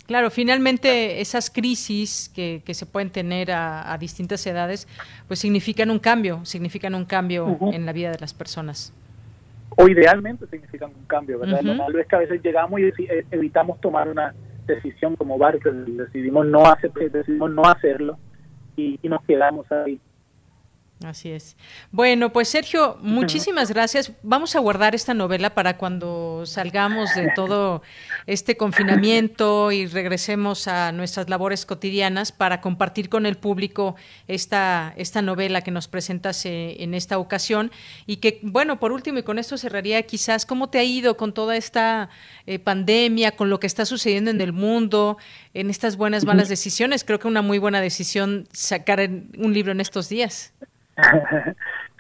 S1: Claro, finalmente esas crisis que, que se pueden tener a, distintas edades, pues significan un cambio, significan un cambio en la vida de las personas.
S22: O idealmente significan un cambio, ¿verdad? Lo malo es que a veces llegamos y eh, evitamos tomar una decisión como varios, decidimos no hacer, decidimos no hacerlo y, nos quedamos ahí.
S1: Así es. Bueno, pues Sergio, muchísimas gracias. Vamos a guardar esta novela para cuando salgamos de todo este confinamiento y regresemos a nuestras labores cotidianas para compartir con el público esta, esta novela que nos presentas en esta ocasión. Y que, bueno, por último, y con esto cerraría quizás, ¿cómo te ha ido con toda esta eh, pandemia, con lo que está sucediendo en el mundo, en estas buenas, malas decisiones? Creo que una muy buena decisión sacar un libro en estos días.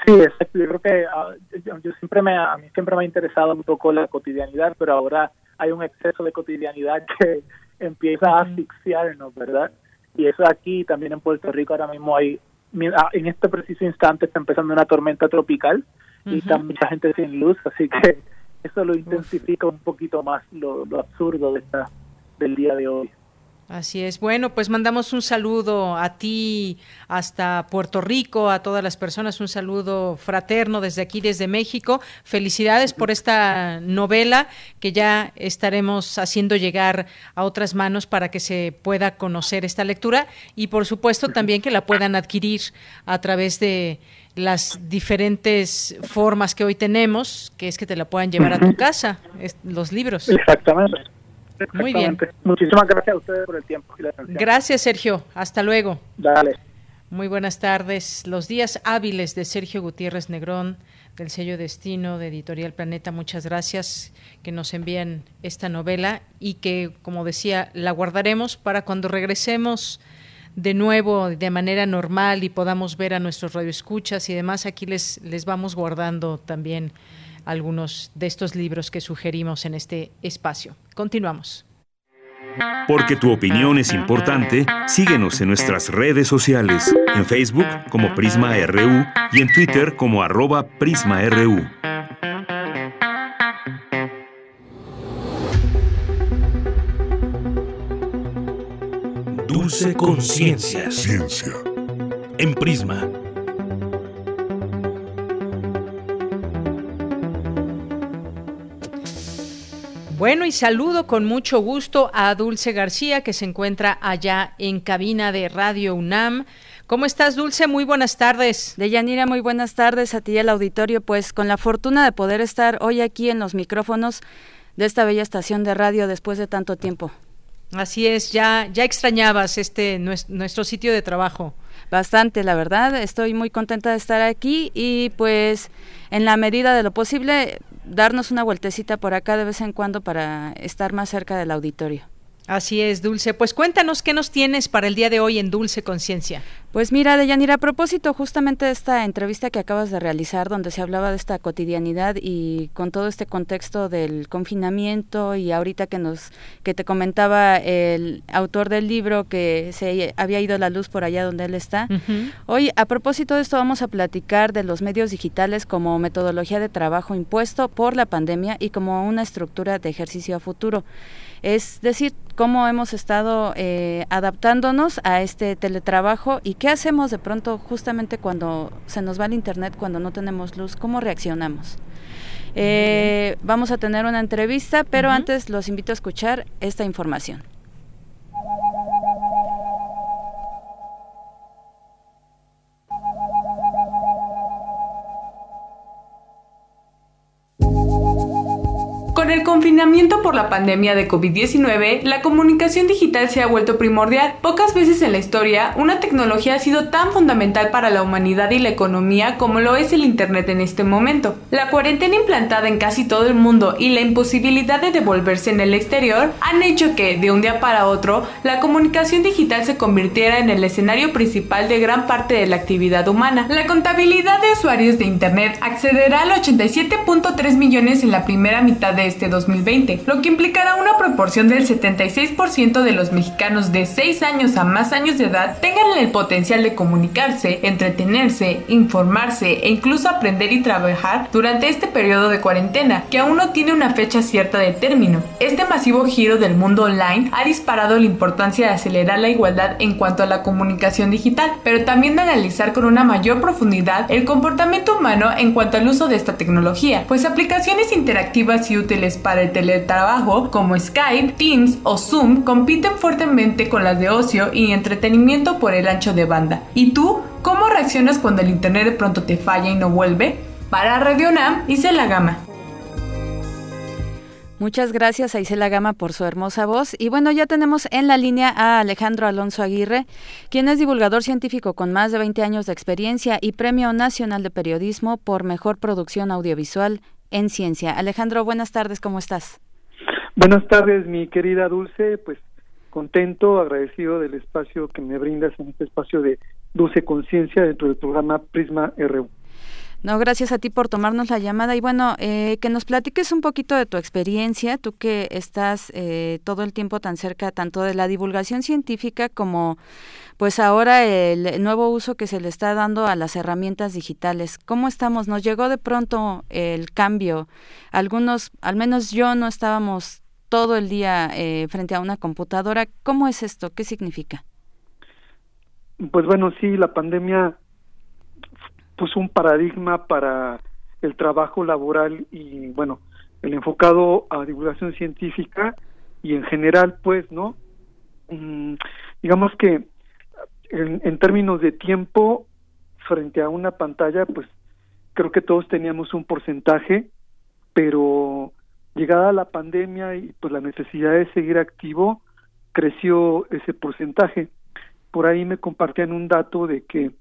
S22: Sí, exacto. Yo creo que ah, yo, siempre me, a mí siempre me ha interesado un poco la cotidianidad, pero ahora hay un exceso de cotidianidad que empieza a asfixiarnos, ¿verdad? Y eso aquí también en Puerto Rico ahora mismo hay, ah, en este preciso instante está empezando una tormenta tropical y está mucha gente sin luz, así que eso lo intensifica un poquito más lo, lo absurdo de esta, del día de hoy.
S1: Así es. Bueno, pues mandamos un saludo a ti hasta Puerto Rico, a todas las personas, un saludo fraterno desde aquí, desde México. Felicidades por esta novela que ya estaremos haciendo llegar a otras manos para que se pueda conocer esta lectura y por supuesto también que la puedan adquirir a través de las diferentes formas que hoy tenemos, que es que te la puedan llevar a tu casa, los libros.
S22: Exactamente.
S1: Muy bien.
S22: Muchísimas gracias a ustedes por el tiempo y la atención.
S1: Gracias, Sergio. Hasta luego.
S22: Dale.
S1: Muy buenas tardes. Los días hábiles de Sergio Gutiérrez Negrón, del sello Destino de Editorial Planeta. Muchas gracias que nos envían esta novela y que, como decía, la guardaremos para cuando regresemos de nuevo de manera normal y podamos ver a nuestros radioescuchas y demás. Aquí les, les vamos guardando también algunos de estos libros que sugerimos en este espacio. Continuamos.
S5: Porque tu opinión es importante, síguenos en nuestras redes sociales, en Facebook como Prisma RU y en Twitter como arroba PrismaRU.
S23: Dulce Conciencia. Ciencia. En Prisma.
S1: Bueno, y saludo con mucho gusto a Dulce García, que se encuentra allá en cabina de Radio UNAM. ¿Cómo estás, Dulce? Muy buenas tardes.
S24: Deyanira, muy buenas tardes a ti y al auditorio. Pues con la fortuna de poder estar hoy aquí en los micrófonos de esta bella estación de radio después de tanto tiempo.
S1: Así es, ya, ya extrañabas este nuestro sitio de trabajo.
S24: Bastante, la verdad. Estoy muy contenta de estar aquí y pues en la medida de lo posible darnos una vueltecita por acá de vez en cuando para estar más cerca del auditorio.
S1: Así es, Dulce. Pues cuéntanos qué nos tienes para el día de hoy en Dulce Conciencia.
S24: Pues mira, Deyanira, a propósito justamente de esta entrevista que acabas de realizar, donde se hablaba de esta cotidianidad y con todo este contexto del confinamiento y ahorita que nos que te comentaba el autor del libro que se había ido la luz por allá donde él está. Hoy, a propósito de esto, vamos a platicar de los medios digitales como metodología de trabajo impuesto por la pandemia y como una estructura de ejercicio a futuro es decir, cómo hemos estado eh, adaptándonos a este teletrabajo y qué hacemos de pronto justamente cuando se nos va el internet, cuando no tenemos luz, cómo reaccionamos. Eh, vamos a tener una entrevista, pero antes los invito a escuchar esta información.
S25: Con el confinamiento por la pandemia de COVID-19, la comunicación digital se ha vuelto primordial. Pocas veces en la historia, una tecnología ha sido tan fundamental para la humanidad y la economía como lo es el Internet en este momento. La cuarentena implantada en casi todo el mundo y la imposibilidad de devolverse en el exterior han hecho que, de un día para otro, la comunicación digital se convirtiera en el escenario principal de gran parte de la actividad humana. La contabilidad de usuarios de Internet accederá al 87.3 millones en la primera mitad de este 2020, lo que implicará una proporción del 76% de los mexicanos de 6 años a más años de edad tengan el potencial de comunicarse, entretenerse, informarse e incluso aprender y trabajar durante este periodo de cuarentena, que aún no tiene una fecha cierta de término. Este masivo giro del mundo online ha disparado la importancia de acelerar la igualdad en cuanto a la comunicación digital, pero también de analizar con una mayor profundidad el comportamiento humano en cuanto al uso de esta tecnología, pues aplicaciones interactivas y útiles para el teletrabajo como Skype, Teams o Zoom compiten fuertemente con las de ocio y entretenimiento por el ancho de banda. ¿Y tú? ¿Cómo reaccionas cuando el internet de pronto te falla y no vuelve? Para Radio Nam, hice la gama.
S24: Muchas gracias a Isela Gama por su hermosa voz. Y bueno, ya tenemos en la línea a Alejandro Alonso Aguirre, quien es divulgador científico con más de 20 años de experiencia y Premio Nacional de Periodismo por Mejor Producción Audiovisual en ciencia. Alejandro, buenas tardes, ¿cómo estás?
S26: Buenas tardes, mi querida Dulce, pues contento, agradecido del espacio que me brindas en este espacio de Dulce Conciencia dentro del programa Prisma RU.
S24: No, gracias a ti por tomarnos la llamada y bueno, eh, que nos platiques un poquito de tu experiencia, tú que estás eh, todo el tiempo tan cerca tanto de la divulgación científica como pues ahora el nuevo uso que se le está dando a las herramientas digitales. ¿Cómo estamos? Nos llegó de pronto el cambio. Algunos, al menos yo no estábamos todo el día eh, frente a una computadora. ¿Cómo es esto? ¿Qué significa?
S26: Pues bueno, sí, la pandemia puso un paradigma para el trabajo laboral y bueno, el enfocado a divulgación científica y en general, pues, ¿no? Mm, digamos que en, términos de tiempo frente a una pantalla, pues creo que todos teníamos un porcentaje, pero llegada la pandemia y pues la necesidad de seguir activo, creció ese porcentaje. Por ahí me compartían un dato de que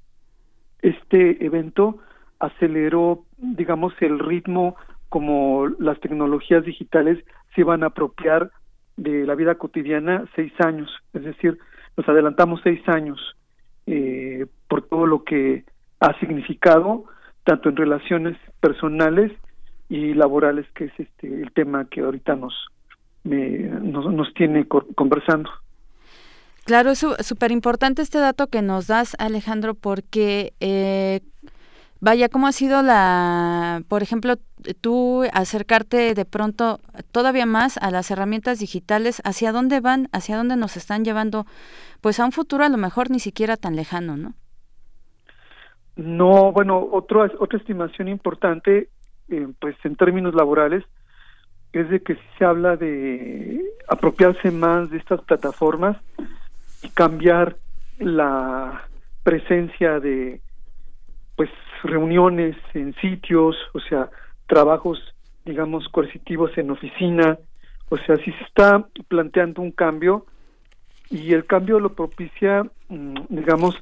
S26: este evento aceleró, digamos, el ritmo como las tecnologías digitales se iban a apropiar de la vida cotidiana seis años, es decir, nos adelantamos seis años eh, por todo lo que ha significado, tanto en relaciones personales y laborales, que es este el tema que ahorita nos, nos, nos tiene conversando.
S24: Claro, es súper importante este dato que nos das, Alejandro, porque eh, vaya, ¿cómo ha sido la, por ejemplo, tú acercarte de pronto todavía más a las herramientas digitales? ¿Hacia dónde van? ¿Hacia dónde nos están llevando? Pues a un futuro a lo mejor ni siquiera tan lejano, ¿no?
S26: No, bueno, otro, otra estimación importante, eh, pues en términos laborales, es de que si se habla de apropiarse más de estas plataformas y cambiar la presencia de pues reuniones en sitios, o sea, trabajos digamos coercitivos en oficina, o sea, si se está planteando un cambio y el cambio lo propicia mm, digamos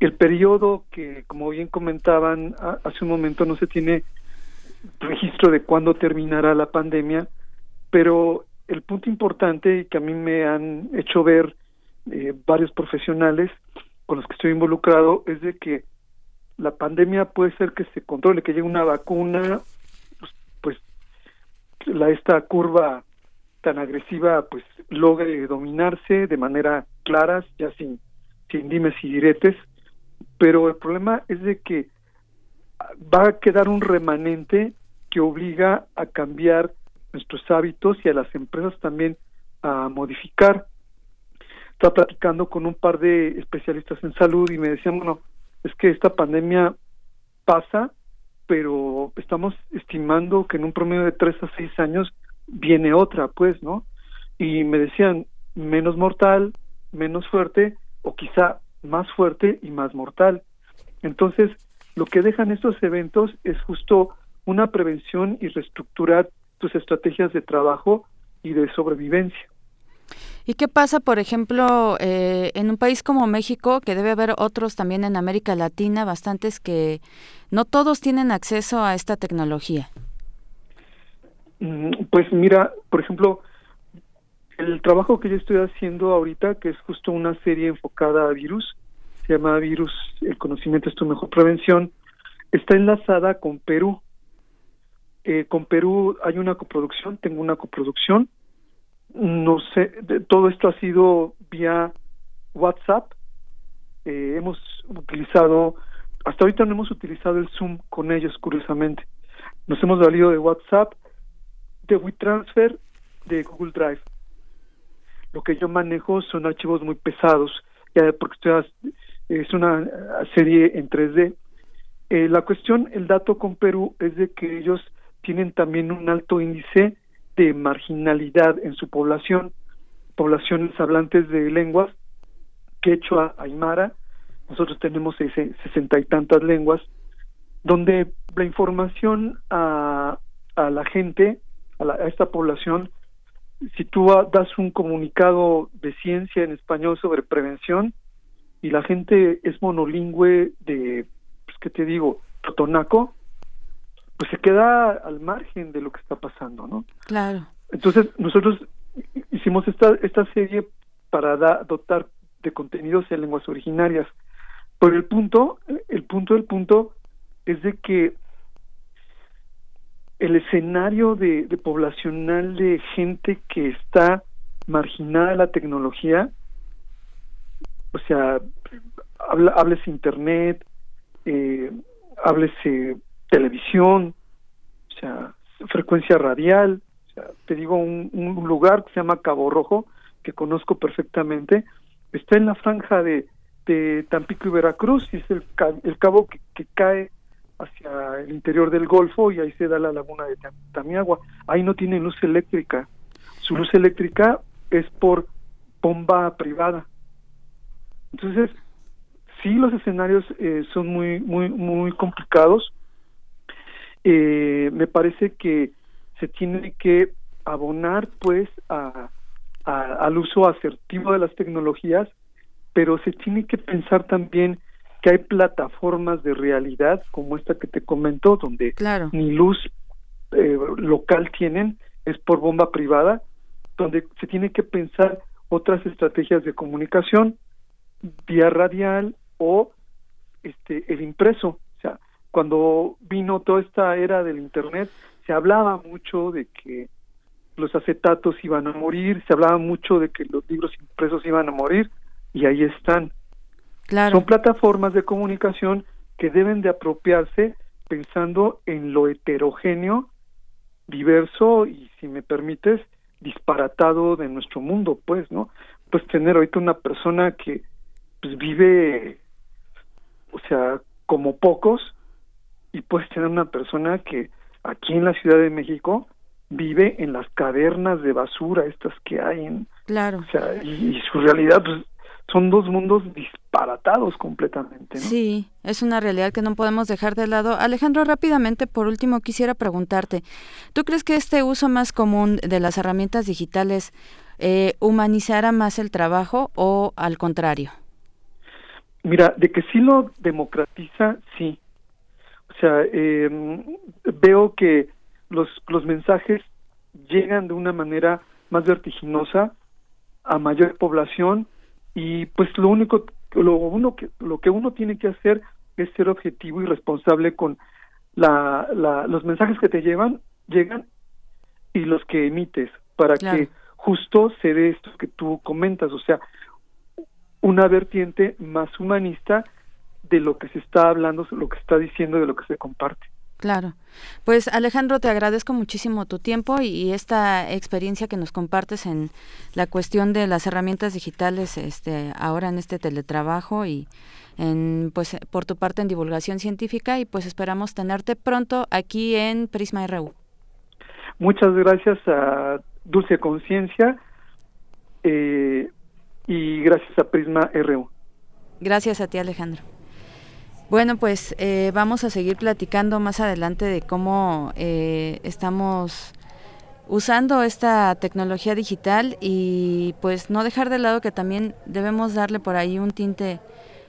S26: el periodo que como bien comentaban hace un momento no se tiene registro de cuándo terminará la pandemia, pero el punto importante que a mí me han hecho ver eh, varios profesionales con los que estoy involucrado es de que la pandemia puede ser que se controle, que llegue una vacuna, pues, pues la esta curva tan agresiva pues logre dominarse de manera clara, ya sin, sin dimes y diretes, pero el problema es de que va a quedar un remanente que obliga a cambiar nuestros hábitos y a las empresas también a modificar. Estaba platicando con un par de especialistas en salud y me decían, bueno, es que esta pandemia pasa, pero estamos estimando que en un promedio de tres a seis años viene otra, pues, ¿no? Y me decían, menos mortal, menos fuerte, o quizá más fuerte y más mortal. Entonces, lo que dejan estos eventos es justo una prevención y reestructurar tus estrategias de trabajo y de sobrevivencia.
S24: ¿Y qué pasa, por ejemplo, eh, en un país como México, que debe haber otros también en América Latina, bastantes que no todos tienen acceso a esta tecnología?
S26: Mm, pues mira, por ejemplo, el trabajo que yo estoy haciendo ahorita, que es justo una serie enfocada a virus, se llama Virus, el conocimiento es tu mejor prevención, está enlazada con Perú. Eh, con Perú hay una coproducción, tengo una coproducción. No sé, todo esto ha sido vía WhatsApp. Eh, hemos utilizado, hasta ahorita no hemos utilizado el Zoom con ellos, curiosamente. Nos hemos valido de WhatsApp, de WeTransfer, de Google Drive. Lo que yo manejo son archivos muy pesados, ya porque es una serie en 3D. Eh, la cuestión, el dato con Perú es de que ellos tienen también un alto índice de marginalidad en su población, poblaciones hablantes de lenguas, quechua, aymara, nosotros tenemos sesenta y tantas lenguas, donde la información a, a la gente, a, a, esta población, si tú das un comunicado de ciencia en español sobre prevención y la gente es monolingüe de, pues, ¿qué te digo?, totonaco, pues se queda al margen de lo que está pasando, ¿no?
S24: Claro.
S26: Entonces, nosotros hicimos esta, esta serie para dotar de contenidos en lenguas originarias. Pero el punto, el punto del punto es de que el escenario de, de poblacional de gente que está marginada de la tecnología, o sea, hables internet, eh, háblese televisión, o sea, frecuencia radial, o sea, te digo un, lugar que se llama Cabo Rojo, que conozco perfectamente, está en la franja de, de Tampico y Veracruz, y es el, el cabo que, que, cae hacia el interior del Golfo y ahí se da la laguna de Tamiagua. Ahí no tiene luz eléctrica. Su luz eléctrica es por bomba privada. Entonces, sí los escenarios eh, son muy muy muy complicados eh, me parece que se tiene que abonar pues a, al uso asertivo de las tecnologías pero se tiene que pensar también que hay plataformas de realidad como esta que te comentó donde ni luz eh, local tienen es por bomba privada donde se tiene que pensar otras estrategias de comunicación vía radial o este el impreso cuando vino toda esta era del Internet, se hablaba mucho de que los acetatos iban a morir, se hablaba mucho de que los libros impresos iban a morir, y ahí están. Son plataformas de comunicación que deben de apropiarse pensando en lo heterogéneo, diverso y, si me permites, disparatado de nuestro mundo, pues, ¿no? Pues tener ahorita una persona que pues vive, o sea, como pocos, y puedes tener una persona que aquí en la Ciudad de México vive en las cavernas de basura estas que hay en
S24: claro
S26: o sea y, y su realidad pues son dos mundos disparatados completamente. ¿no?
S24: Sí, es una realidad que no podemos dejar de lado. Alejandro, rápidamente, por último, quisiera preguntarte, ¿tú crees que este uso más común de las herramientas digitales eh, humanizará más el trabajo o al contrario?
S26: Mira, de que sí lo democratiza, sí. Sea, eh, veo que los, los mensajes llegan de una manera más vertiginosa a mayor población y pues lo único lo uno que lo que uno tiene que hacer es ser objetivo y responsable con la, la los mensajes que te llevan llegan y los que emites para que justo se dé esto que tú comentas. O sea una vertiente más humanista de lo que se está hablando, lo que se está diciendo, de lo que se comparte.
S24: Claro. Pues Alejandro, te agradezco muchísimo tu tiempo y, esta experiencia que nos compartes en la cuestión de las herramientas digitales este ahora en este teletrabajo y en pues por tu parte en divulgación científica y pues esperamos tenerte pronto aquí en Prisma RU.
S26: Muchas gracias a Dulce Conciencia eh, y gracias a Prisma RU.
S24: Gracias a ti Alejandro. Bueno, pues eh, vamos a seguir platicando más adelante de cómo eh, estamos usando esta tecnología digital y pues no dejar de lado que también debemos darle por ahí un tinte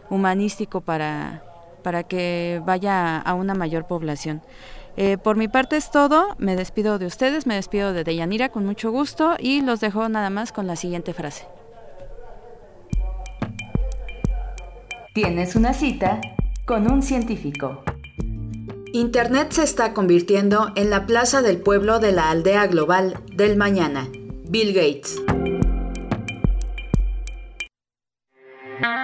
S24: humanístico para, para que vaya a una mayor población. Eh, por mi parte es todo, me despido de ustedes, me despido de Deyanira con mucho gusto y los dejo nada más con la siguiente frase.
S18: Tienes una cita con un científico.
S27: Internet se está convirtiendo en la plaza del pueblo de la aldea global del mañana. Bill Gates.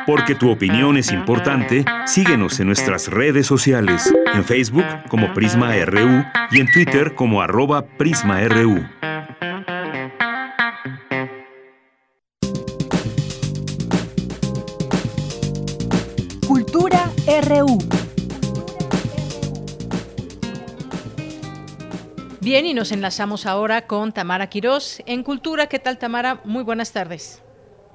S2: Porque tu opinión es importante, síguenos en nuestras redes sociales, en Facebook como Prisma RU y en Twitter como arroba PrismaRU.
S1: Bien, y nos enlazamos ahora con Tamara Quirós en Cultura. ¿Qué tal, Tamara? Muy buenas tardes.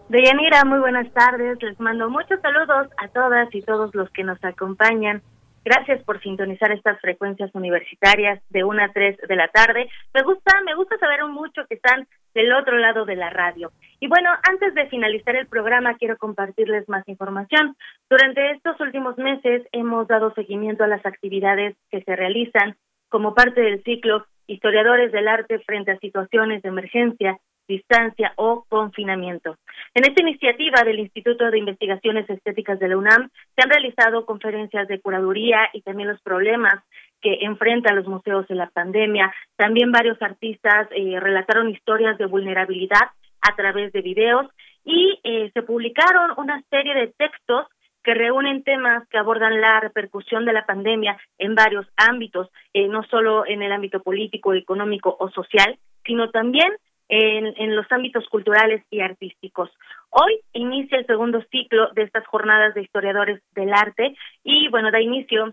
S28: Deyanira, muy buenas tardes. Les mando muchos saludos a todas y todos los que nos acompañan. Gracias por sintonizar estas frecuencias universitarias de 1 a 3 de la tarde. Me gusta, me gusta saber mucho que están del otro lado de la radio. Y bueno, antes de finalizar el programa, quiero compartirles más información. Durante estos últimos meses hemos dado seguimiento a las actividades que se realizan como parte del ciclo Historiadores del Arte frente a situaciones de emergencia, distancia o confinamiento. En esta iniciativa del Instituto de Investigaciones Estéticas de la UNAM se han realizado conferencias de curaduría y también los problemas que enfrentan los museos en la pandemia. También varios artistas eh, relataron historias de vulnerabilidad a través de videos y eh, se publicaron una serie de textos que reúnen temas que abordan la repercusión de la pandemia en varios ámbitos, eh, no solo en el ámbito político, económico o social, sino también en, en, los ámbitos culturales y artísticos. Hoy inicia el segundo ciclo de estas jornadas de historiadores del arte y bueno, da inicio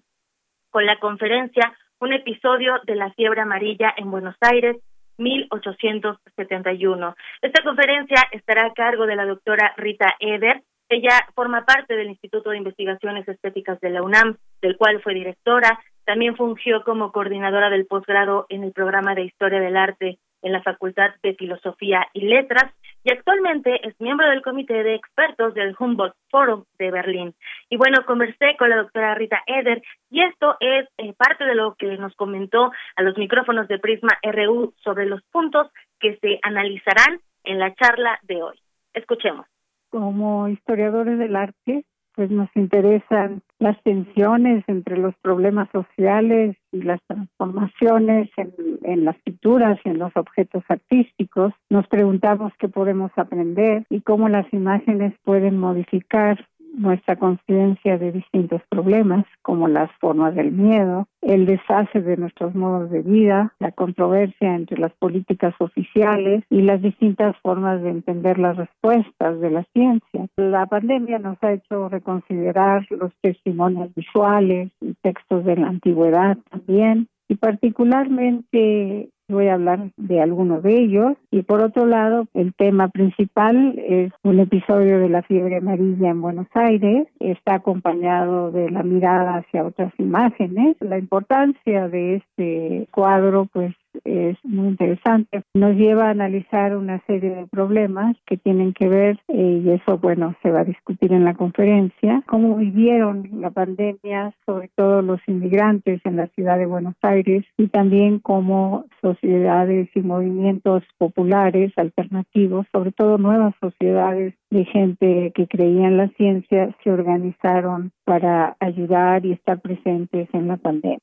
S28: con la conferencia Un episodio de la fiebre amarilla en Buenos Aires, 1871. Esta conferencia estará a cargo de la doctora Rita Eder, ella forma parte del Instituto de Investigaciones Estéticas de la UNAM, del cual fue directora. También fungió como coordinadora del posgrado en el programa de Historia del Arte en la Facultad de Filosofía y Letras y actualmente es miembro del comité de expertos del Humboldt Forum de Berlín. Y bueno, conversé con la doctora Rita Eder y esto es eh, parte de lo que nos comentó a los micrófonos de Prisma RU sobre los puntos que se analizarán en la charla de hoy. Escuchemos
S29: como historiadores del arte
S30: pues nos interesan las tensiones entre los problemas sociales y las transformaciones en, en, las pinturas y en los objetos artísticos. Nos preguntamos qué podemos aprender y cómo las imágenes pueden modificar nuestra conciencia de distintos problemas, como las formas del miedo, el desfase de nuestros modos de vida, la controversia entre las políticas oficiales y las distintas formas de entender las respuestas de la ciencia. La pandemia nos ha hecho reconsiderar los testimonios visuales y textos de la antigüedad también, y particularmente voy a hablar de algunos de ellos. Y por otro lado, el tema principal es un episodio de la fiebre amarilla en Buenos Aires. Está acompañado de la mirada hacia otras imágenes. La importancia de este cuadro, pues, es muy interesante. Nos lleva a analizar una serie de problemas que tienen que ver, eh, y eso, bueno, se va a discutir en la conferencia, cómo vivieron la pandemia, sobre todo los inmigrantes en la ciudad de Buenos Aires, y también cómo sociedades y movimientos populares alternativos, sobre todo nuevas sociedades de gente que creía en la ciencia, se organizaron para ayudar y estar presentes en la pandemia.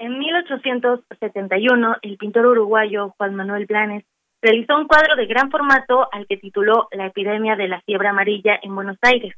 S28: En 1871, el pintor uruguayo Juan Manuel Blanes realizó un cuadro de gran formato al que tituló La epidemia de la fiebre amarilla en Buenos Aires.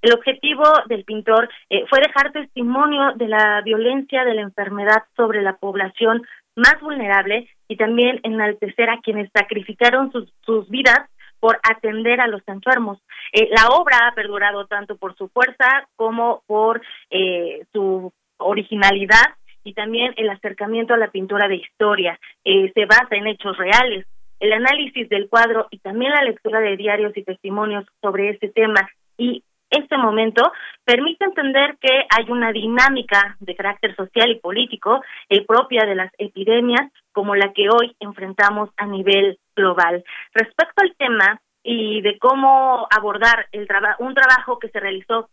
S28: El objetivo del pintor eh, fue dejar testimonio de la violencia de la enfermedad sobre la población más vulnerable y también enaltecer a quienes sacrificaron sus, vidas por atender a los enfermos. Eh, la obra ha perdurado tanto por su fuerza como por eh, su originalidad y también el acercamiento a la pintura de historia. Eh, se basa en hechos reales. El análisis del cuadro y también la lectura de diarios y testimonios sobre este tema y este momento permite entender que hay una dinámica de carácter social y político eh, propia de las epidemias como la que hoy enfrentamos a nivel global. Respecto al tema y de cómo abordar el un trabajo que se realizó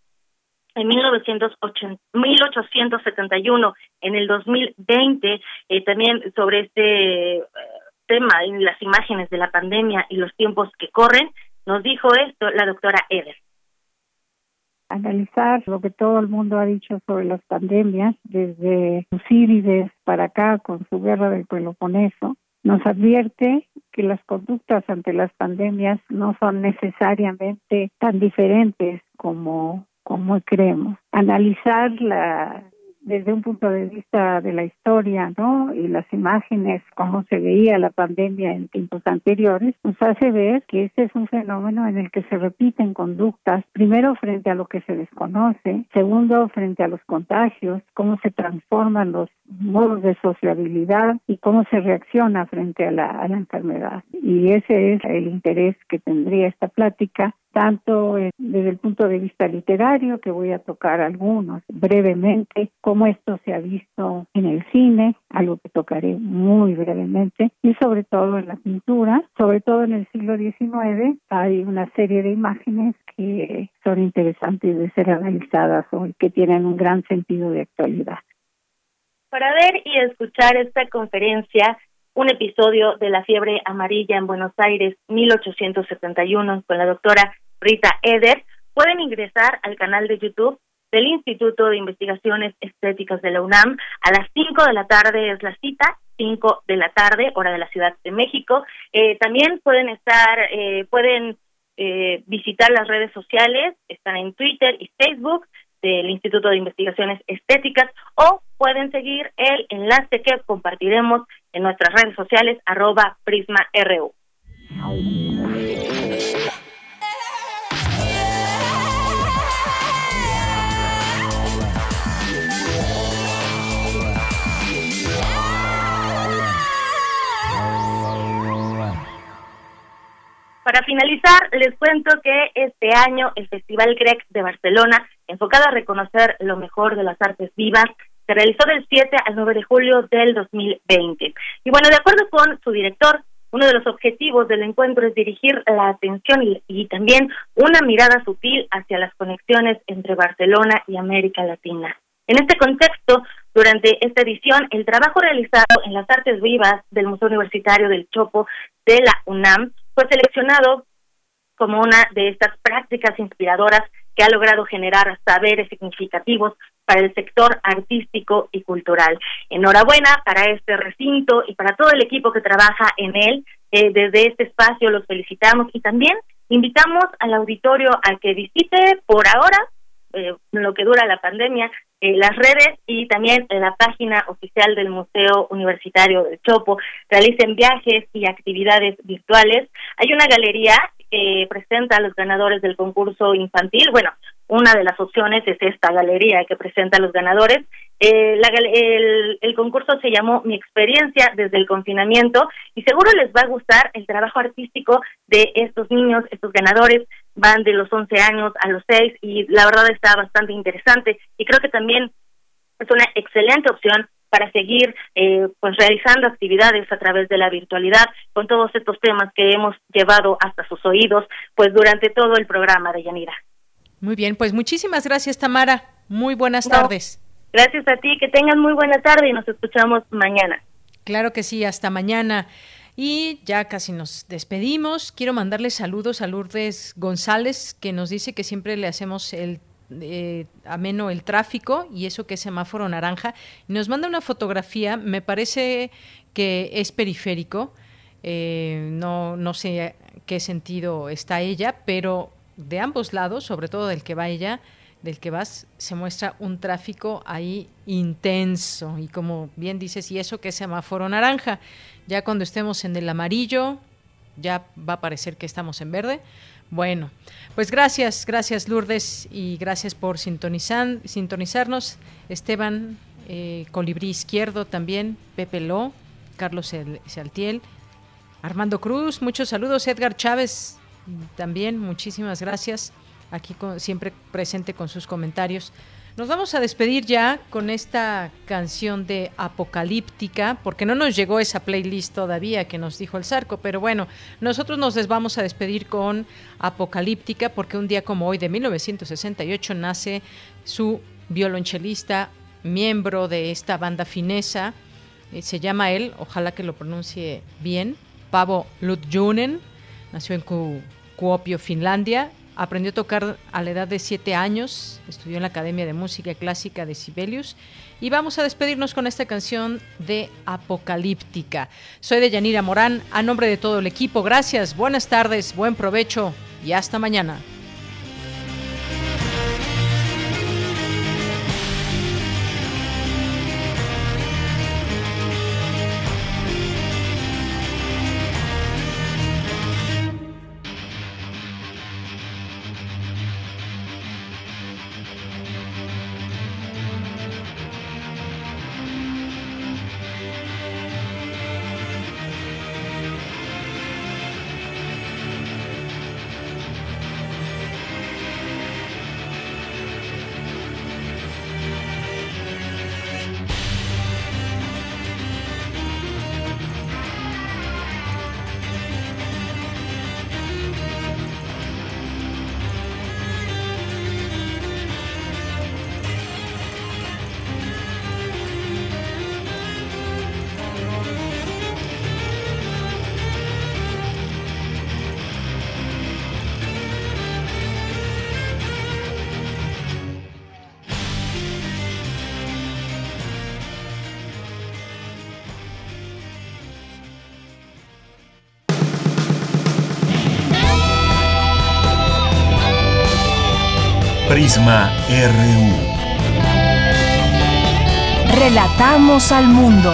S28: en 1871, en el 2020, eh, también sobre este eh, tema, en las imágenes de la pandemia y los tiempos que corren, nos dijo esto la doctora Eder.
S30: Analizar lo que todo el mundo ha dicho sobre las pandemias, desde Tucídides para acá con su guerra del Peloponeso, nos advierte que las conductas ante las pandemias no son necesariamente tan diferentes como como creemos. Analizar la, desde un punto de vista de la historia, ¿no? Y las imágenes, cómo se veía la pandemia en tiempos anteriores, nos hace ver que este es un fenómeno en el que se repiten conductas, primero frente a lo que se desconoce, segundo frente a los contagios, cómo se transforman los modos de sociabilidad y cómo se reacciona frente a la enfermedad. Y ese es el interés que tendría esta plática tanto desde el punto de vista literario, que voy a tocar algunos brevemente, como esto se ha visto en el cine, algo que tocaré muy brevemente, y sobre todo en la pintura, sobre todo en el siglo XIX, hay una serie de imágenes que son interesantes de ser analizadas hoy, que tienen un gran sentido de actualidad.
S28: Para ver y escuchar esta conferencia, un episodio de la fiebre amarilla en Buenos Aires 1871 con la doctora Rita Eder, pueden ingresar al canal de YouTube del Instituto de Investigaciones Estéticas de la UNAM. A las 5 de la tarde es la cita, 5 de la tarde, hora de la Ciudad de México. Eh, también pueden estar, eh, pueden eh, visitar las redes sociales, están en Twitter y Facebook del Instituto de Investigaciones Estéticas o pueden seguir el enlace que compartiremos en nuestras redes sociales arroba prisma.ru. Para finalizar, les cuento que este año el Festival Grec de Barcelona, enfocado a reconocer lo mejor de las artes vivas, se realizó del 7 al 9 de julio del 2020. Y bueno, de acuerdo con su director, uno de los objetivos del encuentro es dirigir la atención y, y, también una mirada sutil hacia las conexiones entre Barcelona y América Latina. En este contexto, durante esta edición, el trabajo realizado en las artes vivas del Museo Universitario del Chopo de la UNAM fue seleccionado como una de estas prácticas inspiradoras que ha logrado generar saberes significativos para el sector artístico y cultural. Enhorabuena para este recinto y para todo el equipo que trabaja en él. Eh, desde este espacio los felicitamos y también invitamos al auditorio a que visite por ahora, eh, lo que dura la pandemia, las redes y también la página oficial del Museo Universitario del Chopo. Realicen viajes y actividades virtuales. Hay una galería que presenta a los ganadores del concurso infantil. Bueno, una de las opciones es esta galería que presenta a los ganadores. Eh, el, concurso se llamó Mi experiencia desde el confinamiento y seguro les va a gustar el trabajo artístico de estos niños, estos ganadores van de los 11 años a los 6 y la verdad está bastante interesante y creo que también es una excelente opción para seguir eh, pues realizando actividades a través de la virtualidad con todos estos temas que hemos llevado hasta sus oídos pues durante todo el programa de Yanira.
S1: Muy bien, pues muchísimas gracias Tamara. Muy buenas tardes.
S28: Gracias a ti, que tengan muy buena tarde y nos escuchamos mañana.
S1: Claro que sí, hasta mañana. Y ya casi nos despedimos. Quiero mandarle saludos a Lourdes González, que nos dice que siempre le hacemos el eh, ameno el tráfico y eso que es semáforo naranja. nos manda una fotografía, me parece que es periférico. Eh, no, no sé qué sentido está ella, pero de ambos lados, sobre todo del que va ella, del que vas, se muestra un tráfico ahí intenso. Y como bien dices, y eso que es semáforo naranja, ya cuando estemos en el amarillo, ya va a parecer que estamos en verde. Bueno, pues gracias, gracias Lourdes y gracias por sintonizar, sintonizarnos. Esteban eh, Colibrí Izquierdo también, Pepe Ló, Carlos Saltiel, Armando Cruz, muchos saludos, Edgar Chávez, también muchísimas gracias, aquí siempre presente con sus comentarios. Nos vamos a despedir ya con esta canción de Apocalíptica, porque no nos llegó esa playlist todavía que nos dijo el Zarco, pero bueno, nosotros nos vamos a despedir con Apocalíptica, porque un día como hoy de 1968 nace su violonchelista, miembro de esta banda finesa, eh, se llama él, ojalá que lo pronuncie bien, Pavo Lutjunen, nació en Kuopio, Finlandia. Aprendió a tocar a la edad de siete años, estudió en la Academia de Música Clásica de Sibelius. Y vamos a despedirnos con esta canción de Apocalíptica. Soy de Yanira Morán, a nombre de todo el equipo. Gracias, buenas tardes, buen provecho y hasta mañana.
S31: RU.
S18: Relatamos al mundo.